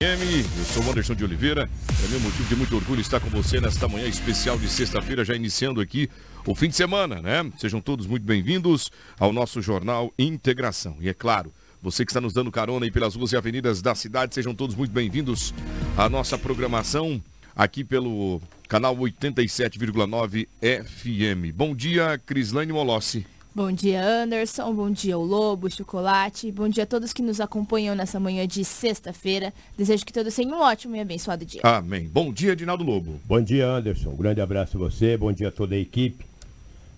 Eu sou o Anderson de Oliveira. É meu motivo de muito orgulho estar com você nesta manhã especial de sexta-feira, já iniciando aqui o fim de semana, né? Sejam todos muito bem-vindos ao nosso jornal Integração. E é claro, você que está nos dando carona aí pelas ruas e avenidas da cidade, sejam todos muito bem-vindos à nossa programação aqui pelo canal 87,9 FM. Bom dia, Crislane Molossi. Bom dia, Anderson. Bom dia, o Lobo, Chocolate. Bom dia a todos que nos acompanham nessa manhã de sexta-feira. Desejo que todos tenham um ótimo e abençoado dia. Amém. Bom dia, Edinaldo Lobo. Bom dia, Anderson. Um grande abraço a você. Bom dia a toda a equipe.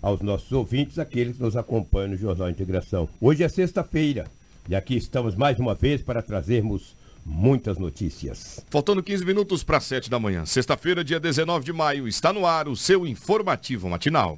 Aos nossos ouvintes, aqueles que nos acompanham no Jornal Integração. Hoje é sexta-feira e aqui estamos mais uma vez para trazermos muitas notícias. Faltando 15 minutos para 7 da manhã. Sexta-feira, dia 19 de maio, está no ar o seu informativo matinal.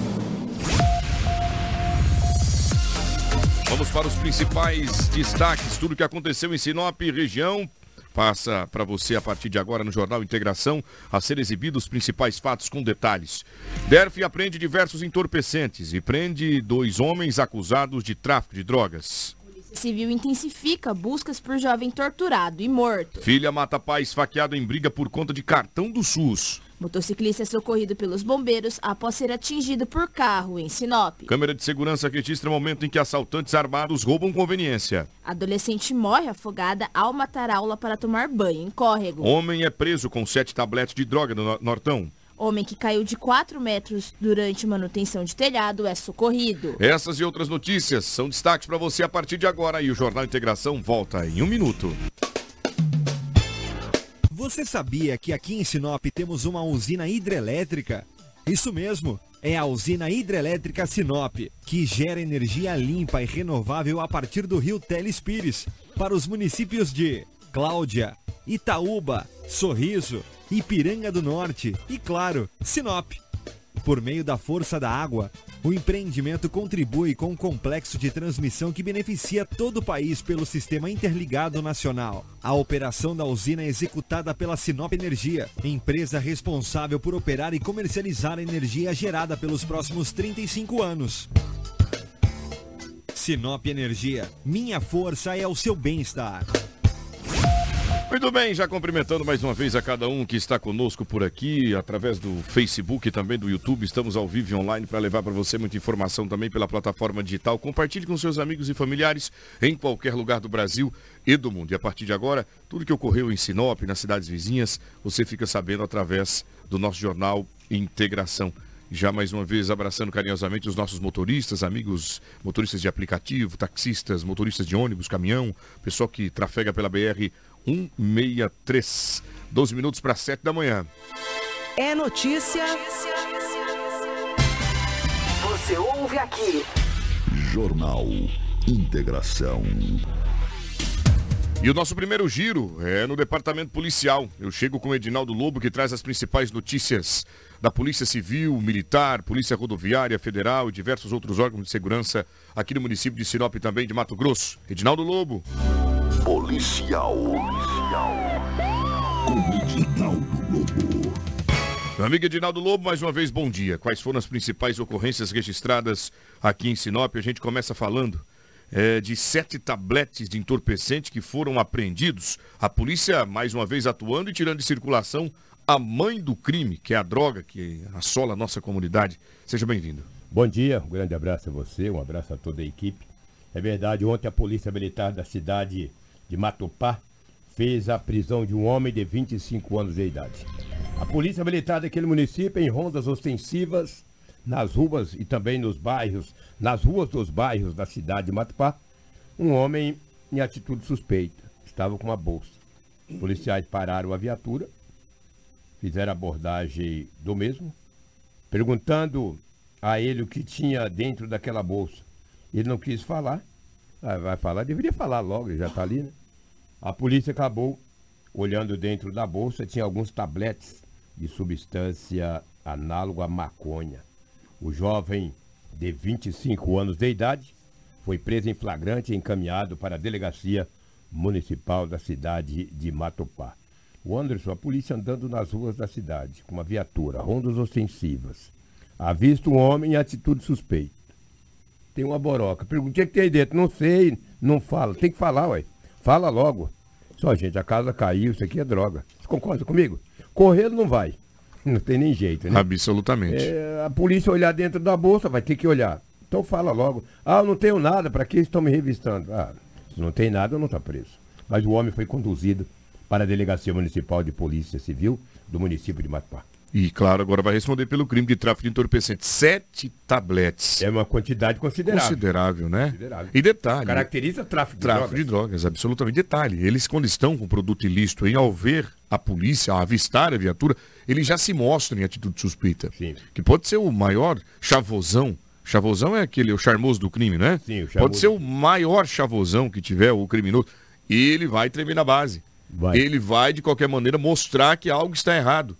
Vamos para os principais destaques, tudo que aconteceu em Sinop região. Passa para você a partir de agora no Jornal Integração a ser exibidos os principais fatos com detalhes. DERF aprende diversos entorpecentes e prende dois homens acusados de tráfico de drogas. Civil intensifica buscas por jovem torturado e morto. Filha mata pai esfaqueado em briga por conta de cartão do SUS. Motociclista é socorrido pelos bombeiros após ser atingido por carro em Sinop. Câmera de segurança registra o momento em que assaltantes armados roubam conveniência. Adolescente morre afogada ao matar aula para tomar banho em córrego. Homem é preso com sete tabletes de droga no Nortão. Homem que caiu de 4 metros durante manutenção de telhado é socorrido. Essas e outras notícias são destaques para você a partir de agora e o Jornal Integração volta em um minuto. Você sabia que aqui em Sinop temos uma usina hidrelétrica? Isso mesmo, é a usina hidrelétrica Sinop, que gera energia limpa e renovável a partir do rio Telespires, para os municípios de Cláudia, Itaúba, Sorriso, Ipiranga do Norte e, claro, Sinop. Por meio da força da água, o empreendimento contribui com um complexo de transmissão que beneficia todo o país pelo Sistema Interligado Nacional. A operação da usina é executada pela Sinop Energia, empresa responsável por operar e comercializar a energia gerada pelos próximos 35 anos. Sinop Energia, minha força é o seu bem-estar. Muito bem, já cumprimentando mais uma vez a cada um que está conosco por aqui, através do Facebook e também do YouTube. Estamos ao vivo online para levar para você muita informação também pela plataforma digital. Compartilhe com seus amigos e familiares em qualquer lugar do Brasil e do mundo. E a partir de agora, tudo que ocorreu em Sinop, nas cidades vizinhas, você fica sabendo através do nosso jornal Integração. Já mais uma vez abraçando carinhosamente os nossos motoristas, amigos motoristas de aplicativo, taxistas, motoristas de ônibus, caminhão, pessoal que trafega pela BR 163. 12 minutos para 7 da manhã. É notícia. Você ouve aqui. Jornal Integração. E o nosso primeiro giro é no departamento policial. Eu chego com o Edinaldo Lobo, que traz as principais notícias da Polícia Civil, Militar, Polícia Rodoviária Federal e diversos outros órgãos de segurança aqui no município de Sinop e também de Mato Grosso. Edinaldo Lobo. Policial. Policial. Com Edinaldo Lobo. Meu amigo Edinaldo Lobo, mais uma vez, bom dia. Quais foram as principais ocorrências registradas aqui em Sinop? A gente começa falando é, de sete tabletes de entorpecente que foram apreendidos. A polícia, mais uma vez, atuando e tirando de circulação a mãe do crime, que é a droga que assola a nossa comunidade. Seja bem-vindo. Bom dia, um grande abraço a você, um abraço a toda a equipe. É verdade, ontem a Polícia Militar da cidade de Matupá fez a prisão de um homem de 25 anos de idade. A Polícia Militar daquele município, em rondas ostensivas, nas ruas e também nos bairros, nas ruas dos bairros da cidade de Matupá, um homem em atitude suspeita. Estava com uma bolsa. Policiais pararam a viatura, fizeram abordagem do mesmo, perguntando a ele o que tinha dentro daquela bolsa. Ele não quis falar. Ah, vai falar, deveria falar logo, ele já está ali, né? A polícia acabou olhando dentro da bolsa, tinha alguns tabletes de substância análoga à maconha. O jovem, de 25 anos de idade, foi preso em flagrante e encaminhado para a delegacia municipal da cidade de Matopá. O Anderson, a polícia andando nas ruas da cidade, com uma viatura, rondas ostensivas. Avista um homem em atitude suspeita. Tem uma boroca. Pergunta o que, é que tem aí dentro. Não sei, não fala. Tem que falar, ué. Fala logo. Só, gente, a casa caiu, isso aqui é droga. Você concorda comigo? Correndo não vai. Não tem nem jeito, né? Absolutamente. É, a polícia olhar dentro da bolsa, vai ter que olhar. Então fala logo. Ah, eu não tenho nada, para que estão me revistando? Ah, se não tem nada, eu não está preso. Mas o homem foi conduzido para a Delegacia Municipal de Polícia Civil do município de Matupá. E, claro, agora vai responder pelo crime de tráfico de entorpecente. Sete tabletes. É uma quantidade considerável. Considerável, né? Considerável. E detalhe. Caracteriza tráfico de Tráfico drogas. de drogas, absolutamente. Detalhe, eles quando estão com produto ilícito, em ao ver a polícia, ao avistar a viatura, eles já se mostram em atitude suspeita. Sim. Que pode ser o maior chavosão. Chavosão é aquele, o charmoso do crime, né? Sim, o Pode charmoso. ser o maior chavosão que tiver, o criminoso. Ele vai tremer na base. Vai. Ele vai, de qualquer maneira, mostrar que algo está errado.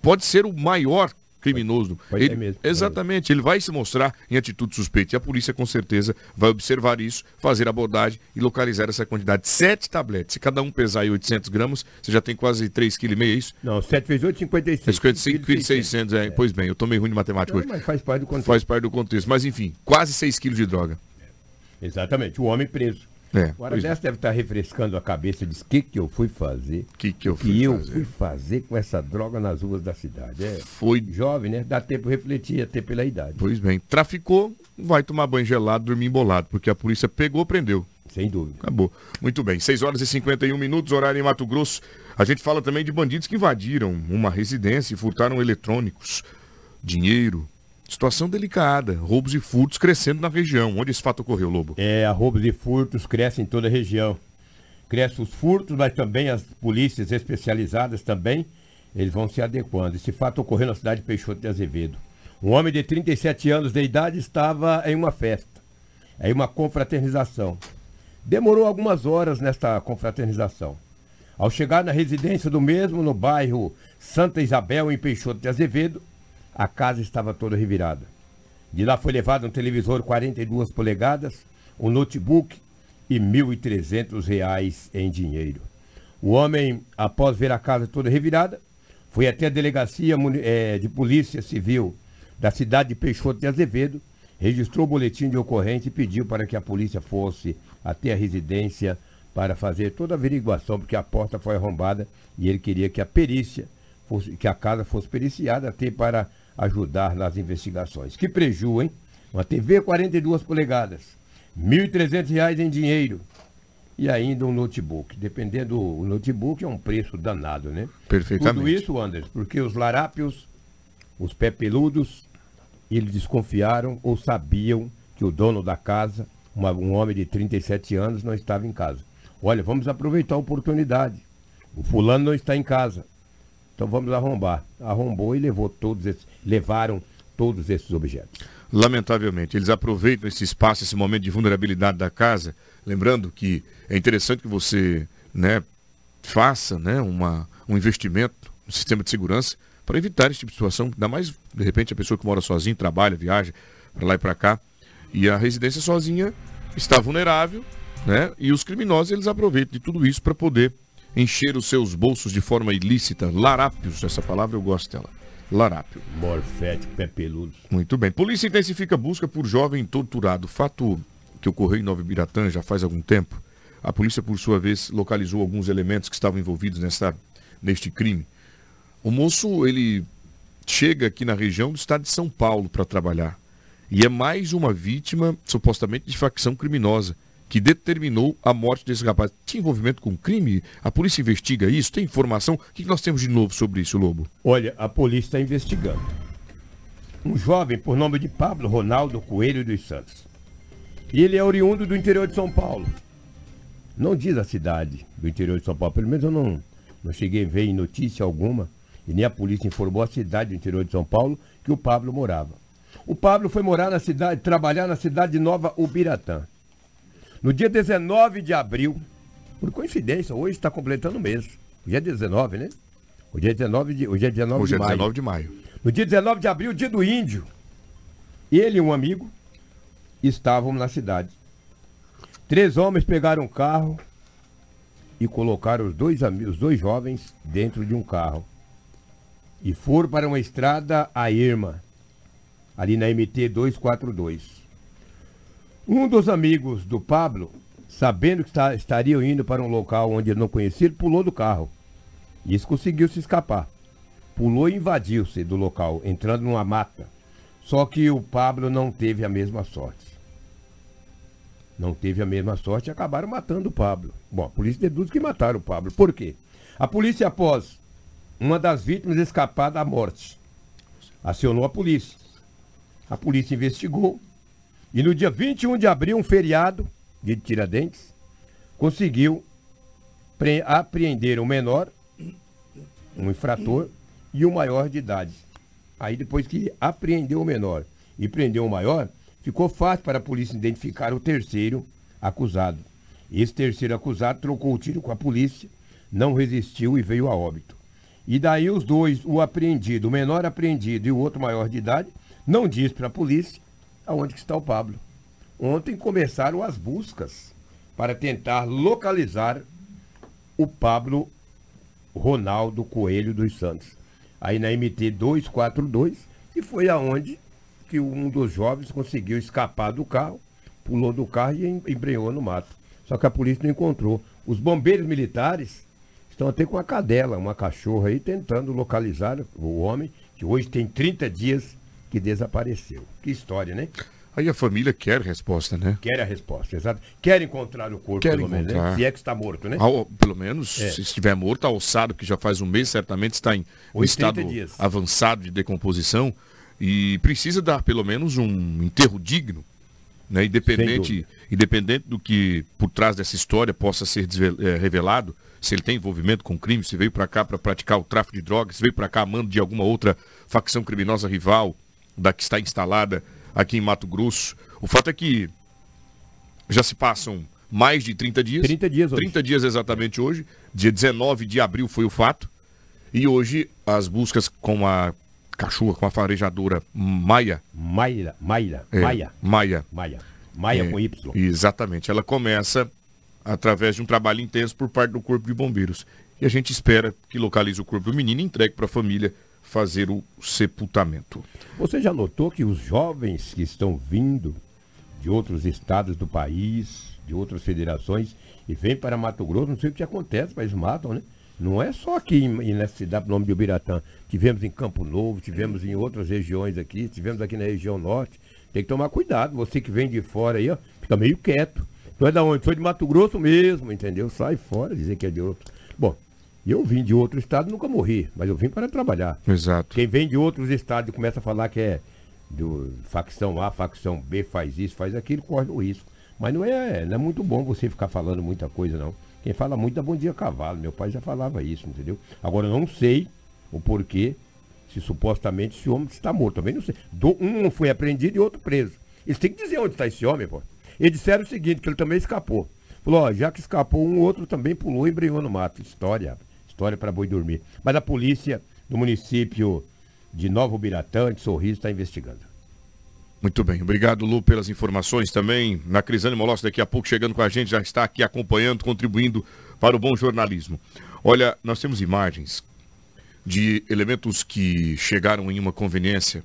Pode ser o maior criminoso. Pode Ele- ser mesmo. Exatamente, ele vai se mostrar em atitude suspeita. E a polícia, com certeza, vai observar isso, fazer abordagem e localizar essa quantidade. Sete tabletes. Se cada um pesar aí 800 gramas, você já tem quase 3,5 kg, é isso? Não, 7 vezes 8, 55. 55 kg 600, é. Pois bem, eu tomei ruim de matemática Não, hoje. mas faz parte do contexto. Faz parte do contexto. Mas enfim, quase 6 quilos de droga. Exatamente, o homem preso. É, Agora pois é. deve estar refrescando a cabeça, diz o que, que eu fui fazer. O que, que eu que fui eu fazer? fui fazer com essa droga nas ruas da cidade. É Foi jovem, né? Dá tempo de refletir, até pela idade. Pois bem, traficou, vai tomar banho gelado, dormir embolado, porque a polícia pegou, prendeu. Sem dúvida. Acabou. Muito bem, 6 horas e 51 minutos, horário em Mato Grosso. A gente fala também de bandidos que invadiram uma residência e furtaram eletrônicos, dinheiro. Situação delicada, roubos e furtos crescendo na região. Onde esse fato ocorreu, Lobo? É, roubos e furtos crescem em toda a região. Crescem os furtos, mas também as polícias especializadas também, eles vão se adequando. Esse fato ocorreu na cidade de Peixoto de Azevedo. Um homem de 37 anos de idade estava em uma festa, em uma confraternização. Demorou algumas horas nesta confraternização. Ao chegar na residência do mesmo, no bairro Santa Isabel, em Peixoto de Azevedo, a casa estava toda revirada. De lá foi levado um televisor 42 polegadas, um notebook e 1.300 reais em dinheiro. O homem, após ver a casa toda revirada, foi até a delegacia eh, de polícia civil da cidade de Peixoto de Azevedo, registrou o boletim de ocorrência e pediu para que a polícia fosse até a residência para fazer toda a averiguação, porque a porta foi arrombada e ele queria que a perícia fosse, que a casa fosse periciada até para ajudar nas investigações. Que preju, hein? Uma TV 42 polegadas, 1.300 reais em dinheiro e ainda um notebook. Dependendo do notebook, é um preço danado, né? Perfeitamente. Tudo isso, Anderson, porque os larápios, os pé peludos, eles desconfiaram ou sabiam que o dono da casa, uma- um homem de 37 anos, não estava em casa. Olha, vamos aproveitar a oportunidade. O fulano não está em casa. Então vamos arrombar. Arrombou e levou todos esses, levaram todos esses objetos. Lamentavelmente, eles aproveitam esse espaço, esse momento de vulnerabilidade da casa. Lembrando que é interessante que você né, faça né, uma, um investimento no sistema de segurança para evitar esse tipo de situação. Ainda mais, de repente, a pessoa que mora sozinha, trabalha, viaja para lá e para cá. E a residência sozinha está vulnerável, né? E os criminosos eles aproveitam de tudo isso para poder encher os seus bolsos de forma ilícita. Larápios, essa palavra eu gosto dela. Larápio. Morfete, pé peludos. Muito bem. Polícia intensifica a busca por jovem torturado. Fato que ocorreu em Nova Ibiratã já faz algum tempo. A polícia, por sua vez, localizou alguns elementos que estavam envolvidos nessa, neste crime. O moço, ele chega aqui na região do estado de São Paulo para trabalhar. E é mais uma vítima, supostamente, de facção criminosa, que determinou a morte desse rapaz. Tinha envolvimento com crime? A polícia investiga isso? Tem informação? O que nós temos de novo sobre isso, Lobo? Olha, a polícia está investigando. Um jovem por nome de Pablo Ronaldo Coelho dos Santos. E ele é oriundo do interior de São Paulo. Não diz a cidade do interior de São Paulo, pelo menos eu não, não cheguei a ver em notícia alguma, e nem a polícia informou a cidade do interior de São Paulo que o Pablo morava. O Pablo foi morar na cidade, trabalhar na cidade de Nova Ubiratã. No dia 19 de abril, por coincidência, hoje está completando o mês. Hoje é 19, né? Hoje é 19 de, hoje é 19 Hoje de é maio. 19 de maio. No dia 19 de abril, dia do índio, ele e um amigo estavam na cidade. Três homens pegaram um carro e colocaram os dois, os dois jovens dentro de um carro. E foram para uma estrada a Irma, ali na MT 242. Um dos amigos do Pablo, sabendo que está- estariam indo para um local onde ele não conhecia, pulou do carro. E isso conseguiu se escapar pulou e invadiu-se do local, entrando numa mata. Só que o Pablo não teve a mesma sorte. Não teve a mesma sorte e acabaram matando o Pablo. Bom, a polícia deduz que mataram o Pablo. Por quê? A polícia, após uma das vítimas escapar da morte, acionou a polícia. A polícia investigou e no dia 21 de abril, um feriado, de Tiradentes, conseguiu pre- apreender o menor um infrator e um maior de idade. Aí depois que apreendeu o menor e prendeu o maior, ficou fácil para a polícia identificar o terceiro acusado. Esse terceiro acusado trocou o tiro com a polícia, não resistiu e veio a óbito. E daí os dois, o apreendido, o menor apreendido e o outro maior de idade, não diz para a polícia aonde está o Pablo. Ontem começaram as buscas para tentar localizar o Pablo Ronaldo Coelho dos Santos. Aí na MT 242, e foi aonde que um dos jovens conseguiu escapar do carro, pulou do carro e em- embreou no mato. Só que a polícia não encontrou. Os bombeiros militares estão até com uma cadela, uma cachorra aí, tentando localizar o homem, que hoje tem 30 dias que desapareceu. Que história, né? Aí a família quer resposta, né? Quer a resposta, exato. Quer encontrar o corpo, Quer pelo menos, né? encontrar. Se é que está morto, né? Ao- pelo menos, É. se estiver morto, alçado, que já faz um mês, certamente está em um 80 estado dias. avançado de decomposição e precisa dar pelo menos um enterro digno. Né? Independente, independente do que por trás dessa história possa ser eh, revelado, se ele tem envolvimento com crime, se veio para cá para praticar o tráfico de drogas, se veio para cá amando de alguma outra facção criminosa rival da que está instalada aqui em Mato Grosso. O fato é que já se passam mais de 30 dias. 30 dias hoje. 30 dias exatamente hoje. Dia 19 de abril foi o fato. E hoje as buscas com a cachorra, com a farejadora Maia. Maia, Maia, é, Maia, Maia. Maia. Maia É, com Y. Exatamente. Ela começa através de um trabalho intenso por parte do Corpo de Bombeiros. E a gente espera que localize o corpo do menino e entregue para a família fazer o sepultamento. Você já notou que os jovens que estão vindo de outros estados do país, de outras federações, e vêm para Mato Grosso, não sei o que acontece, mas matam, né? Não é só aqui nessa cidade, no nome de Ubiratã. Tivemos em Campo Novo, tivemos em outras regiões aqui, tivemos aqui na região norte. Tem que tomar cuidado. Você que vem de fora aí, ó, fica meio quieto. Tu é da onde? Sou de Mato Grosso mesmo, entendeu? Sai fora, dizer que é de outro. Bom, eu vim de outro estado, nunca morri, mas eu vim para trabalhar. Exato. Quem vem de outros estados e começa a falar que é do facção A, facção B, faz isso, faz aquilo, corre o risco. Mas não é, não é muito bom você ficar falando muita coisa, não. Quem fala muito dá bom dia cavalo. Meu pai já falava isso, entendeu? Agora eu não sei o porquê, se supostamente esse homem está morto. Também não sei. Do- um foi apreendido e outro preso. Eles têm que dizer onde está esse homem, pô. Eles disseram o seguinte, que ele também escapou. Falou, ó, já que escapou, um outro também pulou e embreou no mato. História, história para boi dormir. Mas a polícia do município de Nova Ubiratã, de Sorriso, está investigando. Muito bem, obrigado Lu pelas informações também. Na Crisane Molossi daqui a pouco chegando com a gente, já está aqui acompanhando, contribuindo para o bom jornalismo. Olha, nós temos imagens de elementos que chegaram em uma conveniência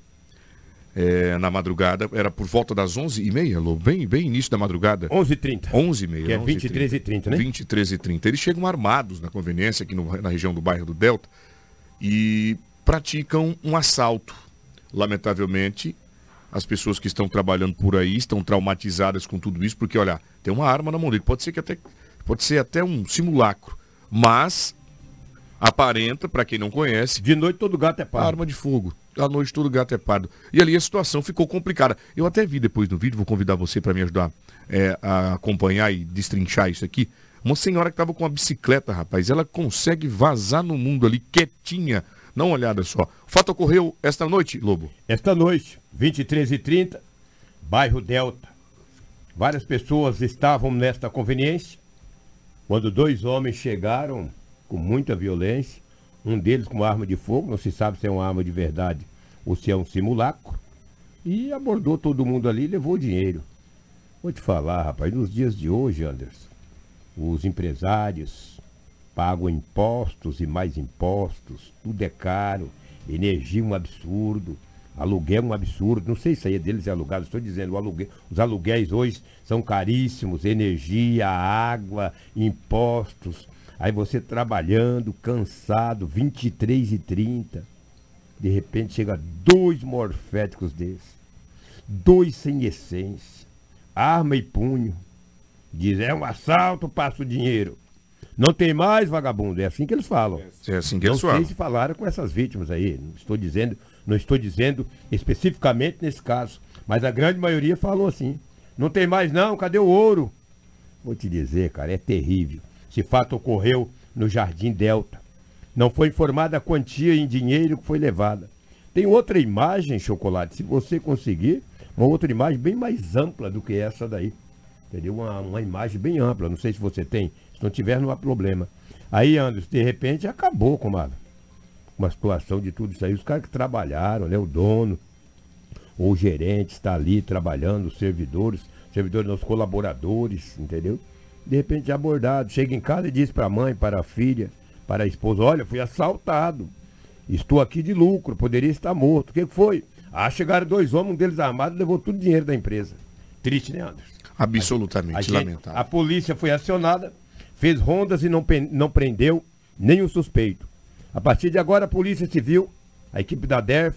eh, na madrugada, era por volta das 11h30, Lu, bem, bem início da madrugada. 11h30. 11h30. Que é 23h30, né? 23h30. Eles chegam armados na conveniência, aqui no- na região do bairro do Delta, e praticam um assalto. Lamentavelmente, as pessoas que estão trabalhando por aí estão traumatizadas com tudo isso, porque, olha, tem uma arma na mão dele. Pode ser que até. Pode ser até um simulacro. Mas aparenta, para quem não conhece, De noite todo gato é pardo. arma de fogo. À noite todo gato é pardo. E ali a situação ficou complicada. Eu até vi depois no vídeo, vou convidar você para me ajudar é, a acompanhar e destrinchar isso aqui. Uma senhora que estava com uma bicicleta, rapaz, ela consegue vazar no mundo ali quietinha. Dá uma olhada só. O fato ocorreu esta noite, Lobo. Esta noite, 23h30, bairro Delta. Várias pessoas estavam nesta conveniência quando dois homens chegaram com muita violência. Um deles com arma de fogo, não se sabe se é uma arma de verdade ou se é um simulacro. E abordou todo mundo ali e levou o dinheiro. Vou te falar, rapaz, nos dias de hoje, Anderson, os empresários pagam impostos e mais impostos, tudo é caro, energia um absurdo, aluguel um absurdo, não sei se aí é deles é alugado, estou dizendo, aluguel, os aluguéis hoje são caríssimos, energia, água, impostos. Aí você trabalhando, cansado, 23 e 30. De repente chega dois morféticos desses. Dois sem essência. Arma e punho. Diz, é um assalto, passa o dinheiro. Não tem mais, vagabundo. É assim que eles falam. É assim que Não eles sei falam. se falaram com essas vítimas aí. Não estou dizendo, não estou dizendo especificamente nesse caso. Mas a grande maioria falou assim. Não tem mais não, cadê o ouro? Vou te dizer, cara, é terrível. Esse fato ocorreu no Jardim Delta. Não foi informada a quantia em dinheiro que foi levada. Tem outra imagem, Chocolate, se você conseguir, uma outra imagem bem mais ampla do que essa daí. Entendeu? Uma, uma imagem bem ampla. Não sei se você tem. Se não tiver, não há problema. Aí, Anderson, de repente acabou com uma, situação de tudo isso aí. Os caras que trabalharam, né? O dono, ou o gerente está ali trabalhando, os servidores, servidores, os colaboradores, entendeu? De repente é abordado, chega em casa e diz para a mãe, para a filha, para a esposa, olha, fui assaltado. Estou aqui de lucro, poderia estar morto. O que foi? Ah, chegaram dois homens, um deles armado, levou tudo o dinheiro da empresa. Triste, né, Anderson? A, Absolutamente gente- lamentável. a polícia foi acionada, fez rondas e não, não prendeu nenhum suspeito. A partir de agora, a Polícia Civil, a equipe da DERF,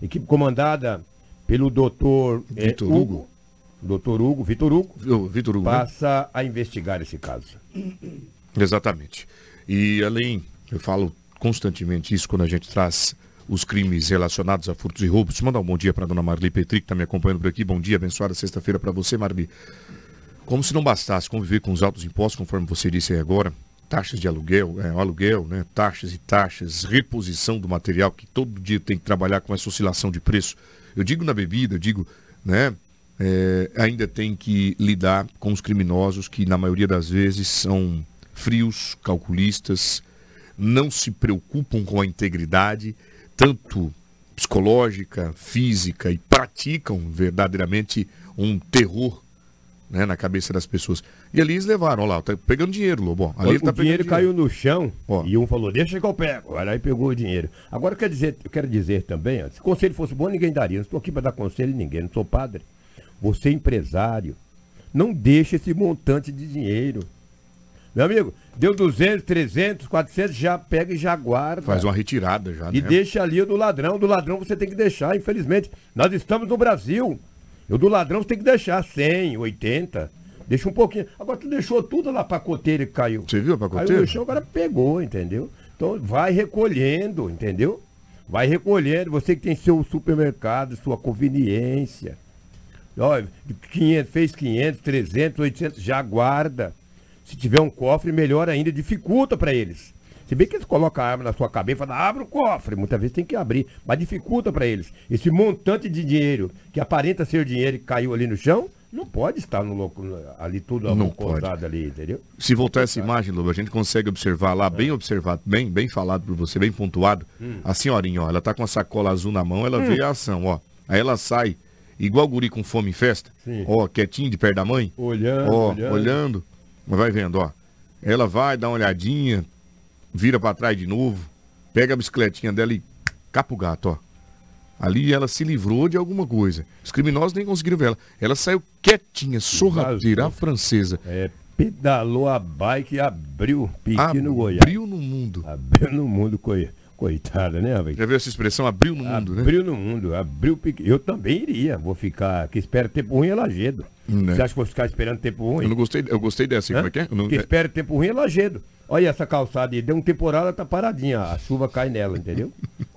equipe comandada pelo doutor Vitor Hugo. Doutor Hugo, Vitor Hugo, Vitor Hugo, né? passa a investigar esse caso. Exatamente. E além, eu falo constantemente isso quando a gente traz os crimes relacionados a furtos e roubos. Mandar um bom dia para dona Marli Petri, que está me acompanhando por aqui. Bom dia, abençoada sexta-feira para você, Marli. Como se não bastasse conviver com os altos impostos, conforme você disse aí agora, taxas de aluguel, é, aluguel, né, taxas e taxas, reposição do material, que todo dia tem que trabalhar com essa oscilação de preço. Eu digo na bebida, eu digo, né, é, ainda tem que lidar com os criminosos que, na maioria das vezes, são frios, calculistas, não se preocupam com a integridade, tanto psicológica, física, e praticam verdadeiramente um terror né, na cabeça das pessoas. E ali eles levaram, olha lá, tá pegando dinheiro, Lobo. Ali ele o tá pegando dinheiro caiu no chão Ó. e um falou, deixa que eu pego. Aí pegou o dinheiro. Agora quer dizer, eu quero dizer também, ó, se conselho fosse bom, ninguém daria. Não estou aqui para dar conselho a ninguém, não sou padre. Você é empresário. Não deixe esse montante de dinheiro. Meu amigo, deu 200, 300, 400, já pega e já guarda. Faz uma retirada já, E né? deixa ali o do ladrão. Do ladrão você tem que deixar, infelizmente. Nós estamos no Brasil. O do ladrão você tem que deixar 100, 80. Deixa um pouquinho. Agora tu deixou tudo lá pra coteira que caiu. Você viu a pacoteira? Caiu no chão, agora pegou, entendeu? Então vai recolhendo, entendeu? Vai recolhendo. Você que tem seu supermercado, sua conveniência. De 500, fez 500, 300, 800, já guarda. Se tiver um cofre, melhor ainda, dificulta para eles. Se bem que eles colocam a arma na sua cabeça e falam, abre o cofre. Muitas vezes tem que abrir, mas dificulta para eles. Esse montante de dinheiro que aparenta ser dinheiro que caiu ali no chão, não pode estar no loco, ali tudo Não amontoado ali, entendeu? Se voltar essa imagem, Lobo, a gente consegue observar lá, bem observado, bem, bem falado por você, bem pontuado. A senhorinha, ó, ela tá com a sacola azul na mão, ela vê a ação, ó. Aí ela sai, igual guri com fome em festa, Sim. ó, quietinho de perto da mãe. Olhando, ó, olhando. olhando. Mas vai vendo, ó. Ela vai, dá uma olhadinha, vira pra trás de novo, pega a bicicletinha dela e capa o gato, ó. Ali ela se livrou de alguma coisa. Os criminosos nem conseguiram ver ela. Ela saiu quietinha, sorrateira, a francesa. É, pedalou a bike e abriu pique no Goiás. Abriu no mundo. Abriu no mundo, coi- coitada, né, velho? Já viu essa expressão? Abriu no mundo, né? Abriu no mundo, abriu pique. Eu também iria, vou ficar, que espera tempo ruim é lajedo. Né? Você acha que vou ficar esperando tempo ruim? Eu não gostei, eu gostei dessa, hein? como é que é? Não- Que espera tempo ruim é lajedo. Olha essa calçada aí, deu um temporal, ela tá paradinha, a chuva cai nela, entendeu?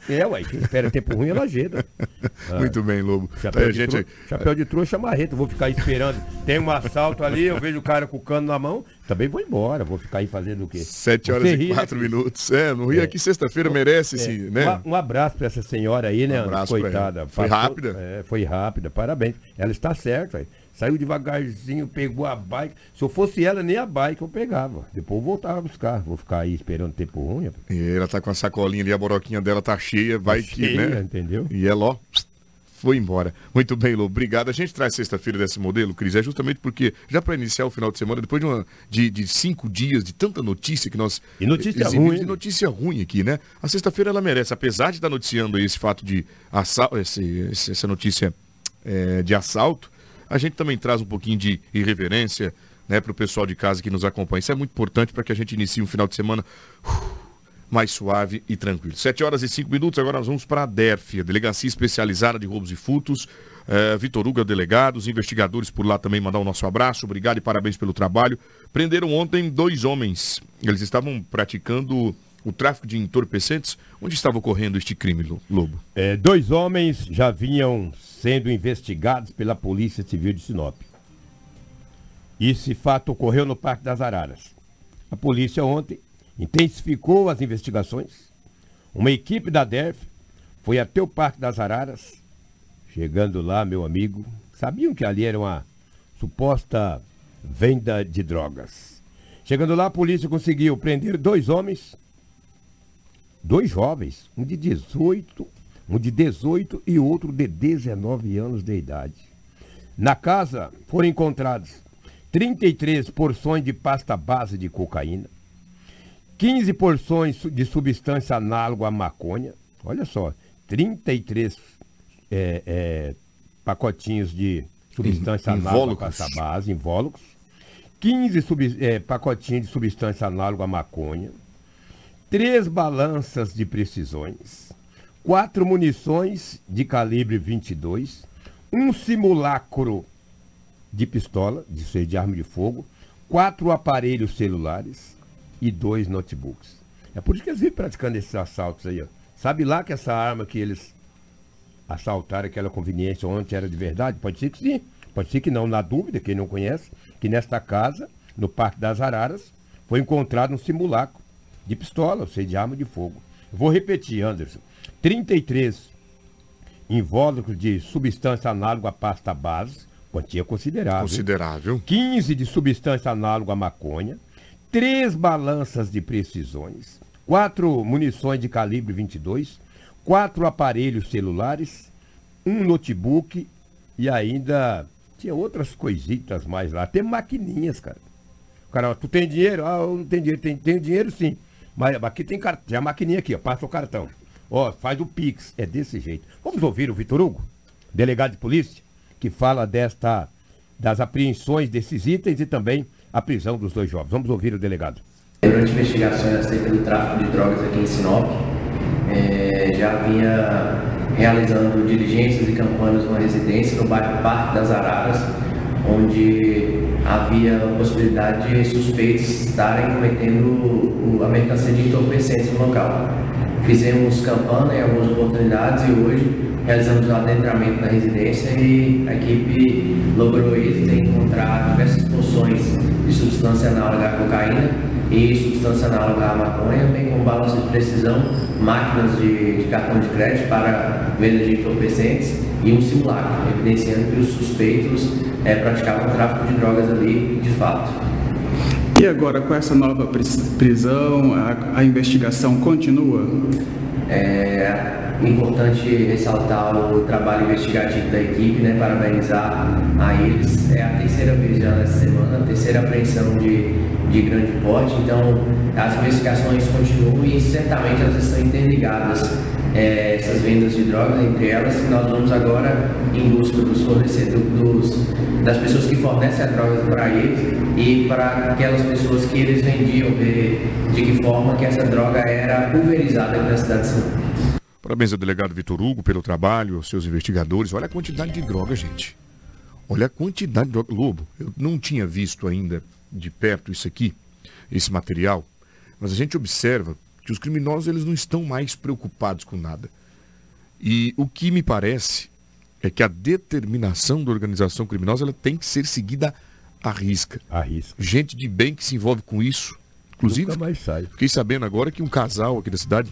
É, ué, quem espera tempo ruim é lajedo. Muito bem, Lobo. Tá, Chapéu, a de gente... tro... Chapéu de trouxa, marreta, vou ficar esperando. Tem um assalto ali, eu vejo o cara com o cano na mão, também vou embora, vou ficar aí fazendo o quê? Sete horas e né, quatro minutos. É, no Rio aqui sexta-feira merece esse, né? Um, um abraço pra essa senhora aí, né, Um abraço coitada. ela. Foi Passou- rápida? É, foi rápida, parabéns. Ela está certa. Saiu devagarzinho, pegou a bike. Se eu fosse ela, nem a bike eu pegava. Depois eu voltava a buscar. Vou ficar aí esperando tempo ruim. E ela tá com a sacolinha ali, a boroquinha dela tá cheia, vai que, cheia, né? entendeu? E ela, ó, foi embora. Muito bem, Lu, obrigado. A gente traz sexta-feira desse modelo, Cris, é justamente porque, já para iniciar o final de semana, depois de, uma, de, de cinco dias de tanta notícia que nós... E notícia exibimos ruim, de né? notícia ruim aqui, né? A sexta-feira ela merece, apesar de estar noticiando aí esse fato de assalto, esse- essa notícia é, de assalto, a gente também traz um pouquinho de irreverência, né, para o pessoal de casa que nos acompanha. Isso é muito importante para que a gente inicie um final de semana mais suave e tranquilo. 7 horas e 5 minutos, agora nós vamos para a DERF, a Delegacia Especializada de Roubos e Furtos. É, Vitor Hugo delegado, os investigadores por lá também mandar o nosso abraço, obrigado e parabéns pelo trabalho. Prenderam ontem dois homens, eles estavam praticando o tráfico de entorpecentes. Onde estava ocorrendo este crime, Lo- Lobo? É, dois homens já vinham sendo investigados pela Polícia Civil de Sinop. Esse fato ocorreu no Parque das Araras. A polícia ontem intensificou as investigações. Uma equipe da DERF foi até o Parque das Araras. Chegando lá, meu amigo, sabiam que ali era uma suposta venda de drogas. Chegando lá, a polícia conseguiu prender dois homens dois jovens, um de 18, um de 18 e outro de 19 anos de idade. Na casa foram encontrados 33 porções de pasta base de cocaína, 15 porções de substância análoga à maconha, olha só, 33 é, é, pacotinhos de substância In- análoga à pasta base, invólucros, 15 sub- é, pacotinhos de substância análoga à maconha, três balanças de precisões, quatro munições de calibre 22, um simulacro de pistola, de ser de arma de fogo, quatro aparelhos celulares e dois notebooks. É por isso que eles vivem praticando esses assaltos aí. Ó. Sabe lá que essa arma que eles assaltaram, aquela conveniência ontem era de verdade? Pode ser que sim, pode ser que não. Na dúvida, quem não conhece, que nesta casa, no Parque das Araras, foi encontrado um simulacro de pistola, ou seja, de arma de fogo. Eu vou repetir, Anderson. 33 invólucros de substância análoga à pasta base, quantia considerável. Considerável. 15 de substância análoga à maconha, três balanças de precisões, quatro munições de calibre 22, quatro aparelhos celulares, um notebook e ainda tinha outras coisitas mais lá, até maquininhas, cara. O cara, tu tem dinheiro? Ah, eu não tenho dinheiro. Tem, tenho dinheiro sim. Mas aqui tem, tem a maquininha aqui, ó, passa o cartão. Ó, faz o Pix. É desse jeito. Vamos ouvir o Vitor Hugo, delegado de polícia, que fala desta, das apreensões desses itens e também a prisão dos dois jovens. Vamos ouvir o delegado. Durante investigações acerca do tráfico de drogas aqui em Sinop, eh, já vinha realizando diligências e campanhas numa residência no bairro Parque das Araras, onde havia a possibilidade de suspeitos estarem cometendo a mercancia de entorpecentes no local. Fizemos campana em algumas oportunidades e hoje realizamos o adentramento na residência e a equipe logrou em encontrar diversas porções de substância análoga à cocaína e substância análoga à maconha, bem como balanças de precisão, máquinas de, de cartão de crédito para venda de entorpecentes e um simulacro, evidenciando que os suspeitos eh, praticavam tráfico de drogas ali de fato. E agora, com essa nova pris- prisão, a, a investigação continua? É importante ressaltar o trabalho investigativo da equipe, né, parabenizar a eles. É a terceira vez já nessa semana, a terceira apreensão de, de grande porte, então as investigações continuam e certamente elas estão interligadas, é, essas vendas de drogas entre elas, nós vamos agora em busca dos fornecedores, das pessoas que fornecem as drogas para eles e para aquelas pessoas que eles vendiam, ver de que forma que essa droga era pulverizada aqui na cidade de São Paulo. Parabéns ao delegado Vitor Hugo pelo trabalho, aos seus investigadores. Olha a quantidade de droga, gente. Olha a quantidade de droga. Lobo, eu não tinha visto ainda de perto isso aqui, esse material, mas a gente observa que os criminosos eles não estão mais preocupados com nada. E o que me parece é que a determinação da organização criminosa ela tem que ser seguida à risca. Arrisca. Gente de bem que se envolve com isso, inclusive Nunca mais sai. Fiquei sabendo agora que um casal aqui da cidade,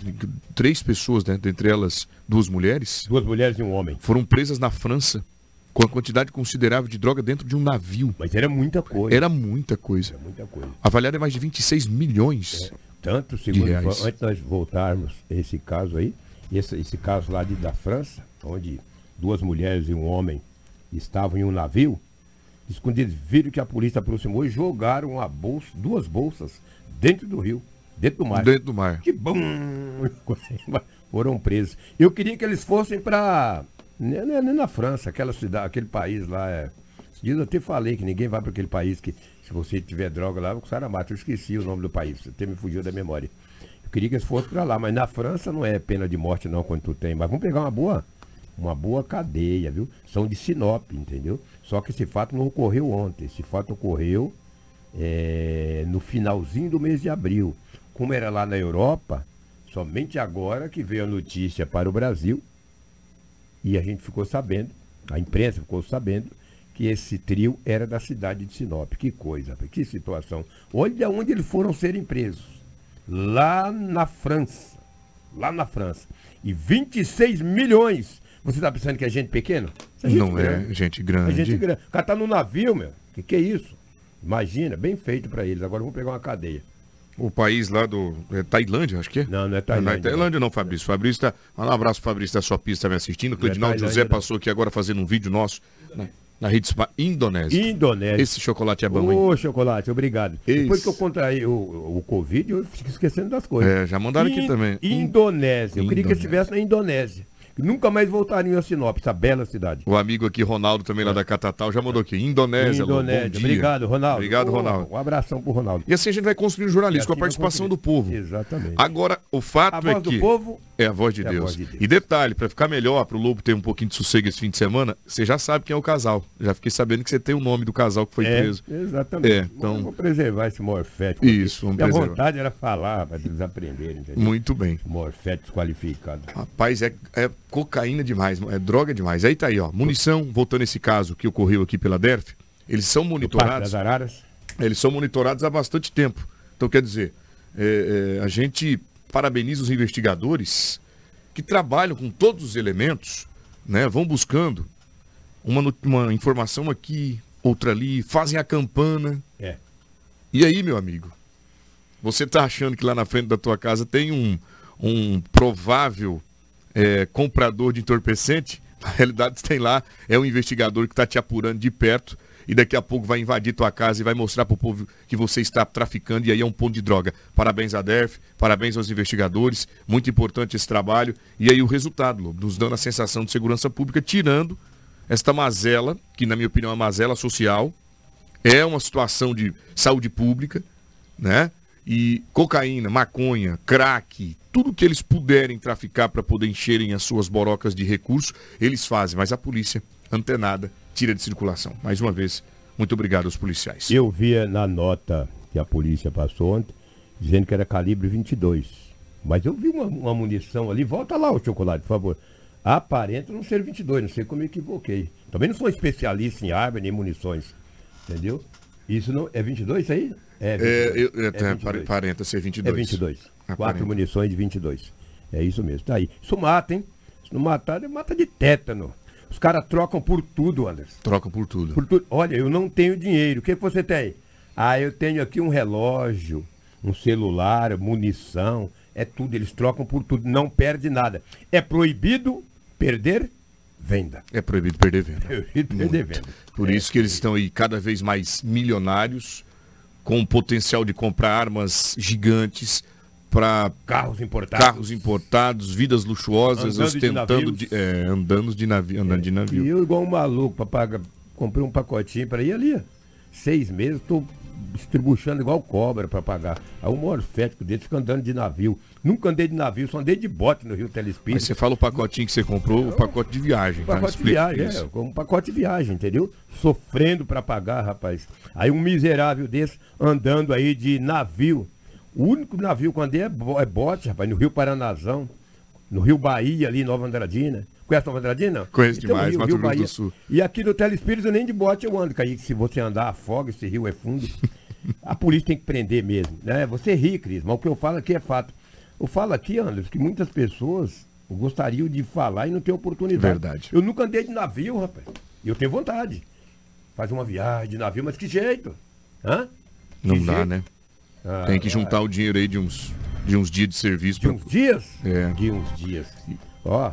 três pessoas, né, dentre elas duas mulheres, Duas mulheres e um homem. foram presas na França com a quantidade considerável de droga dentro de um navio. Mas era muita coisa. Era muita coisa. Era muita coisa. Avaliado em mais de 26 milhões. Tanto, segundo, antes de nós voltarmos a esse caso aí, esse, esse caso lá de, da França, onde duas mulheres e um homem estavam em um navio, escondidos, viram que a polícia aproximou e jogaram uma bolsa, duas bolsas dentro do rio, dentro do mar. Dentro do mar. Que bom! Foram presos. Eu queria que eles fossem para. Nem, nem- nem na França, aquela cidade, aquele país lá. É... Eu até falei que ninguém vai para aquele país que, se você tiver droga lá, o cara. Eu esqueci o nome do país, até me fugiu da memória. Eu queria que eles fossem para lá, mas na França não é pena de morte, não, quando tu tem. Mas vamos pegar uma boa. Uma boa cadeia, viu? São de Sinop, entendeu? Só que esse fato não ocorreu ontem. Esse fato ocorreu é, no finalzinho do mês de abril. Como era lá na Europa, somente agora que veio a notícia para o Brasil e a gente ficou sabendo, a imprensa ficou sabendo, que esse trio era da cidade de Sinop. Que coisa, que situação. Olha onde eles foram serem presos. Lá na França. Lá na França. E 26 milhões. Você está pensando que é gente pequena? Isso gente Não é grande. gente É grande. gente grande. O cara tá no navio, meu. Que que é isso? Imagina, bem feito para eles. Agora vamos pegar uma cadeia. O país lá do. É Tailândia, acho que é? Não, não é Não, não é Tailândia. Tailândia não, Fabrício. Fabrício tá. Um abraço Fabrício da sua pista me assistindo. O Cledinaldo Tailândia, José passou aqui agora fazendo um vídeo nosso na, rede Indonésia. Indonésia. Esse chocolate é bom, hein? Ô, chocolate, obrigado. Depois Isso. que eu contraí o, o Covid, eu fico esquecendo das coisas. É, já mandaram aqui também. Indonésia. Eu queria que eu estivesse na Indonésia. Nunca mais voltariam a Sinop, essa bela cidade. O amigo aqui, Ronaldo, também lá da Catatal, já mandou aqui. Indonésia, Indonésia. bom dia. Obrigado, Ronaldo. Obrigado, Ronaldo. Um abração pro Ronaldo. E assim a gente vai construir o jornalismo E com a assim participação do povo. Exatamente. Agora, o fato A é voz do que povo é a voz de, é a Deus. voz de Deus. E detalhe, para ficar melhor, para o Lobo ter um pouquinho de sossego esse fim de semana, você já sabe quem é o casal. Já fiquei sabendo que você tem o nome do casal que foi É, preso. exatamente. É, então- Vamos preservar esse morfético. Isso, vamos Minha preservar. vontade era falar, para eles aprenderem, entendeu? Muito bem. Morfético desqualificado. Rapaz, é, é cocaína demais, é droga demais. Aí tá aí, ó. Munição, voltando esse caso que ocorreu aqui pela DERF, eles são monitorados. das Araras. Eles são monitorados há bastante tempo. Então, quer dizer, é, é, a gente parabeniza os investigadores que trabalham com todos os elementos, né? Vão buscando uma, uma informação aqui, outra ali, fazem a campana. É. E aí, meu amigo, você tá achando que lá na frente da tua casa tem um, um provável é, comprador de entorpecente? Na realidade, tem lá, é um investigador que está te apurando de perto e daqui a pouco vai invadir tua casa e vai mostrar pro povo que você está traficando e aí é um ponto de droga. Parabéns à DERF, parabéns aos investigadores, muito importante esse trabalho. E aí o resultado, Lobo, nos dando a sensação de segurança pública, tirando esta mazela, que na minha opinião é uma mazela social, é uma situação de saúde pública, né? E cocaína, maconha, crack, tudo que eles puderem traficar para poder encherem as suas borocas de recursos, eles fazem, mas a polícia, antenada, tira de circulação. Mais uma vez, muito obrigado aos policiais. Eu via na nota que a polícia passou ontem, dizendo que era calibre 22. Mas eu vi uma, uma munição ali, volta lá o chocolate, por favor. Aparenta não ser 22, não sei como eu equivoquei. Também não sou especialista em arma nem munições, entendeu? Isso não é 22 isso aí? É, É, 22. eu, é, tem- 22. aparenta ser 22. É 22. Quatro Aparenta. munições de 22. É isso mesmo. Tá aí. Isso mata, hein? Se não matar, mata de tétano. Os caras trocam por tudo, Anderson. Trocam por tudo. Por tudo. Olha, eu não tenho dinheiro. O que, que você tem? Ah, eu tenho aqui um relógio, um celular, munição. É tudo. Eles trocam por tudo. Não perde nada. É proibido perder venda. É proibido perder venda. Proibido perder venda. Por isso que eles estão aí cada vez mais milionários, com o potencial de comprar armas gigantes para Carros importados. carros importados, vidas luxuosas, Andando de ostentando navios. de, é, andando de navio, andando de E navio. eu, igual um maluco, para pagar. Comprei um pacotinho para ir ali. Seis meses, tô distribuindo igual cobra para pagar. Aí um morfético dele fica andando de navio. Nunca andei de navio, só andei de bote no Rio Mas Telespírito. você fala o pacotinho que você comprou, o pacote de viagem. tá? Pacote de viagem, isso. é, um pacote de viagem, entendeu? Sofrendo para pagar, rapaz. Aí um miserável desse andando aí de navio. O único navio que eu andei é, bo- é bote, rapaz, no Rio Paranazão, no Rio Bahia, ali, Nova Andradina. Conhece Nova Andradina? Conheço Então, demais, Rio, Mato Rio Grosso do Bahia. Sul. E aqui no Telespírito nem de bote eu ando, que aí se você andar afoga, esse rio é fundo. A polícia tem que prender mesmo. Né? Você ri, Cris, mas o que eu falo aqui é fato. Eu falo aqui, Anderson, que muitas pessoas gostariam de falar e não tem oportunidade. Verdade. Eu nunca andei de navio, rapaz. E eu tenho vontade. Faz uma viagem de navio, mas que jeito? Hã? Não Que dá, jeito? né? Ah, Tem que juntar o dinheiro aí de uns, de uns dias de serviço. De pra- uns dias? É. De uns dias. Ó,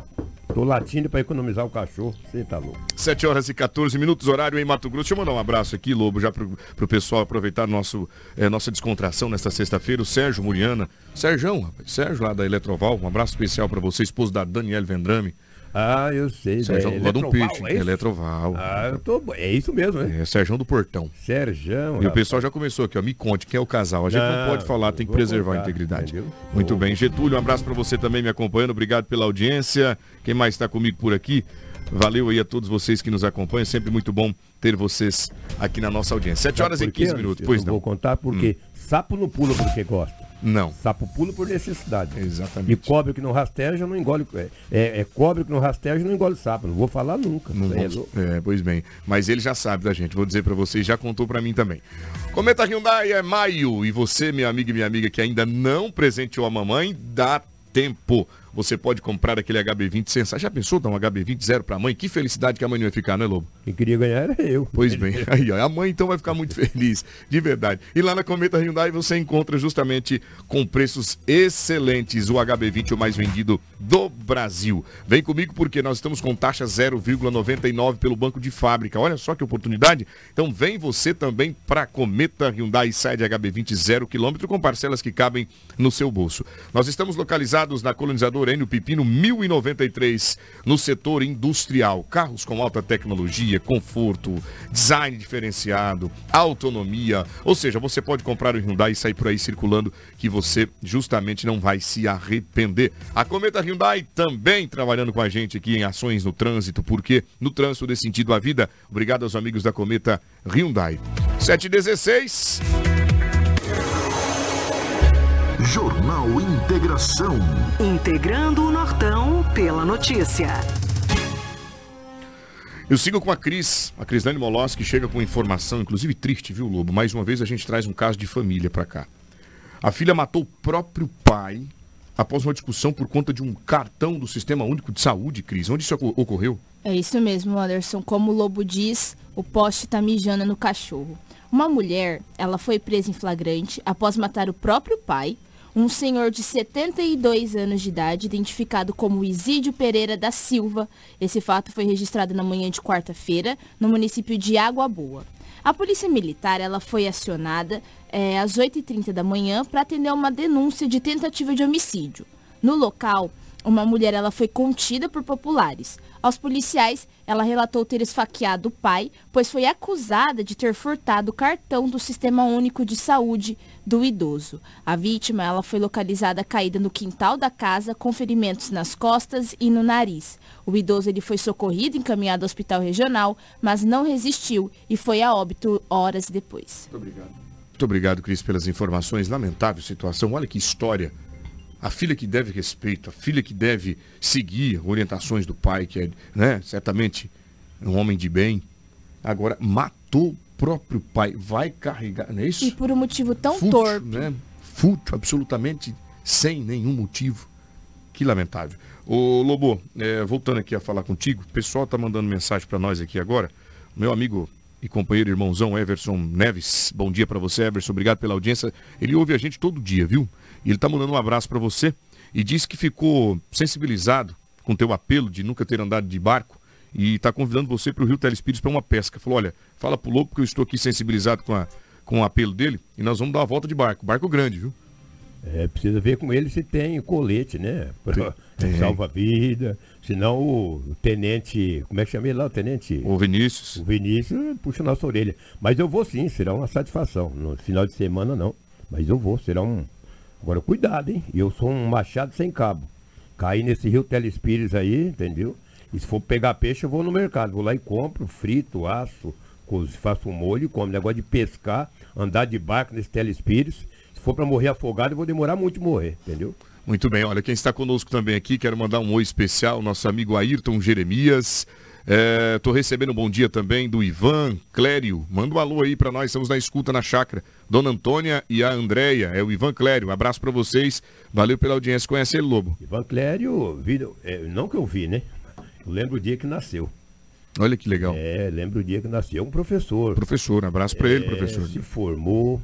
tô latindo pra economizar o cachorro. Você tá louco. 7 horas e 14 minutos, horário em Mato Grosso. Deixa eu mandar um abraço aqui, Lobo, já pro, pro pessoal aproveitar nosso, eh, nossa descontração nesta sexta-feira. O Sérgio Muriana. Sérgio, rapaz. Sérgio lá da Eletroval. Um abraço especial pra você, esposo da Daniela Vendrame. Ah, eu sei. Sérgio é lá um Eletroval, peixe. é isso? Eletroval. Ah, eu tô... É isso mesmo, né? É, Sérgio do Portão. Sérgio. E o pessoal já começou aqui, ó. Me conte quem é o casal. A gente não, Não, pode falar, tem que vou preservar a contar, integridade. entendeu? Muito Vou bem. Getúlio, um abraço pra você também me acompanhando. Obrigado pela audiência. Quem mais está comigo por aqui? Valeu aí a todos vocês que nos acompanham. Sempre muito bom ter vocês aqui na nossa audiência. 7 horas e por quê, 15 Anderson? minutos. Eu Pois Vou não. Hum. contar porque sapo não pula porque gosta. Não. Sapo pula por necessidade. Exatamente. E cobre que não rasteja não engole. É, é, é cobre que não rasteja não engole sapo. Não vou falar nunca. Não é louco. é, pois bem. Mas ele já sabe da gente. Vou dizer pra vocês, já contou pra mim também. Cometa Hyundai é maio. E você, minha amiga e minha amiga, que ainda não presenteou a mamãe, dá tempo. Você pode comprar aquele HB20 sensacional. Já pensou dar um HB20 zero pra mãe? Que felicidade que a mãe não ia ficar, né, Lobo? Quem queria ganhar era eu. Pois bem, aí ó, a mãe então vai ficar muito feliz, de verdade. E lá na Cometa Hyundai você encontra justamente com preços excelentes o HB20 o mais vendido do Brasil. Vem comigo porque nós estamos com taxa 0,99 pelo banco de fábrica. Olha só que oportunidade. Então vem você também para Cometa Hyundai e sai de HB20 zero quilômetro com parcelas que cabem no seu bolso. Nós estamos localizados na colonizador Enio Pipino 1093 no setor industrial. Carros com alta tecnologia, conforto, design diferenciado, autonomia. Ou seja, você pode comprar o Hyundai e sair por aí circulando que você justamente não vai se arrepender. A Cometa Hyundai também trabalhando com a gente aqui em ações no trânsito, porque no trânsito dê sentido à vida. Obrigado aos amigos da Cometa Hyundai. 716. Jornal Integração. Integrando o Nortão pela notícia. Eu sigo com a Cris, a Crislane Molossi, que chega com informação, inclusive triste, viu, Lobo? Mais uma vez a gente traz um caso de família pra cá. A filha matou o próprio pai após uma discussão por conta de um cartão do Sistema Único de Saúde, Cris. Onde isso oco- ocorreu? É isso mesmo, Anderson. Como o Lobo diz, o poste tá mijando no cachorro. Uma mulher, ela foi presa em flagrante após matar o próprio pai, um senhor de 72 anos de idade, identificado como Isídio Pereira da Silva. Esse fato foi registrado na manhã de quarta-feira, no município de Água Boa. A polícia militar ela foi acionada eh, às 8h30 da manhã para atender uma denúncia de tentativa de homicídio. No local, uma mulher ela foi contida por populares. Aos policiais, ela relatou ter esfaqueado o pai, pois foi acusada de ter furtado o cartão do Sistema Único de Saúde do idoso. A vítima ela foi localizada caída no quintal da casa com ferimentos nas costas e no nariz. O idoso ele foi socorrido e encaminhado ao hospital regional, mas não resistiu e foi a óbito horas depois. Muito obrigado, Cris, pelas informações. Lamentável situação. Olha que história. A filha que deve respeito, a filha que deve seguir orientações do pai, que é, né, certamente um homem de bem, agora matou o próprio pai. Vai carregar, não é isso? E por um motivo tão Fútil, torpe. né? Fútil, absolutamente sem nenhum motivo. Que lamentável. Ô Lobo, é, voltando aqui a falar contigo, o pessoal tá mandando mensagem para nós aqui agora. Meu amigo e companheiro irmãozão Everson Neves, bom dia para você, Everson, obrigado pela audiência. Ele ouve a gente todo dia, viu? E ele tá mandando um abraço para você e disse que ficou sensibilizado com teu apelo de nunca ter andado de barco e tá convidando você para o Rio Telespíritos para uma pesca. Falou, olha, fala pro Lobo que eu estou aqui sensibilizado com, a, com o apelo dele e nós vamos dar uma volta de barco. Barco grande, viu? É, precisa ver com ele se tem colete, né? Tem. Salva-vida. Senão o, o tenente. Como é que chama ele lá? O tenente? Ô Vinícius. O Vinícius puxa nossa orelha. Mas eu vou sim, será uma satisfação. No final de semana não. Mas eu vou, será um. Agora cuidado, hein? Eu sou um machado sem cabo. Caí nesse rio Telespires aí, entendeu? E se for pegar peixe, eu vou no mercado. Vou lá e compro, frito, aço, cozo, faço um molho e como. Negócio de pescar, andar de barco nesse Telespires. Se for pra morrer afogado, eu vou demorar muito morrer, entendeu? Muito bem, olha, quem está conosco também aqui, quero mandar um oi especial, nosso amigo Ayrton Jeremias. Estou recebendo um bom dia também do Ivan Clério. Manda um alô aí para nós, estamos na escuta na chácara. Dona Antônia e a Andréia, é o Ivan Clério. Um abraço para vocês, valeu pela audiência. Conhece ele, Lobo? Ivan Clério, vi, é, não que eu vi, né? Eu lembro o dia que nasceu. Olha que legal. É, lembro o dia que nasceu um professor. Professor, um abraço para ele, É, professor. Se formou,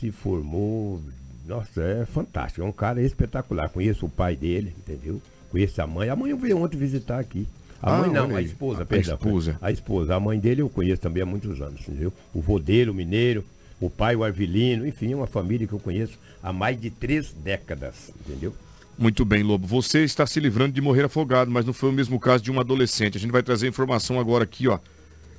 se formou. Nossa, é fantástico. É um cara espetacular. Conheço o pai dele, entendeu? Conheço a mãe. A mãe eu veio ontem visitar aqui. A Ah, mãe não, a esposa, A perdão. esposa. A esposa. A mãe dele eu conheço também há muitos anos, entendeu? O vô dele, o mineiro, o pai, o Arvilino, enfim, é uma família que eu conheço há mais de três décadas, entendeu? Muito bem, Lobo. Você está se livrando de morrer afogado, mas não foi o mesmo caso de um adolescente. A gente vai trazer informação agora aqui, ó.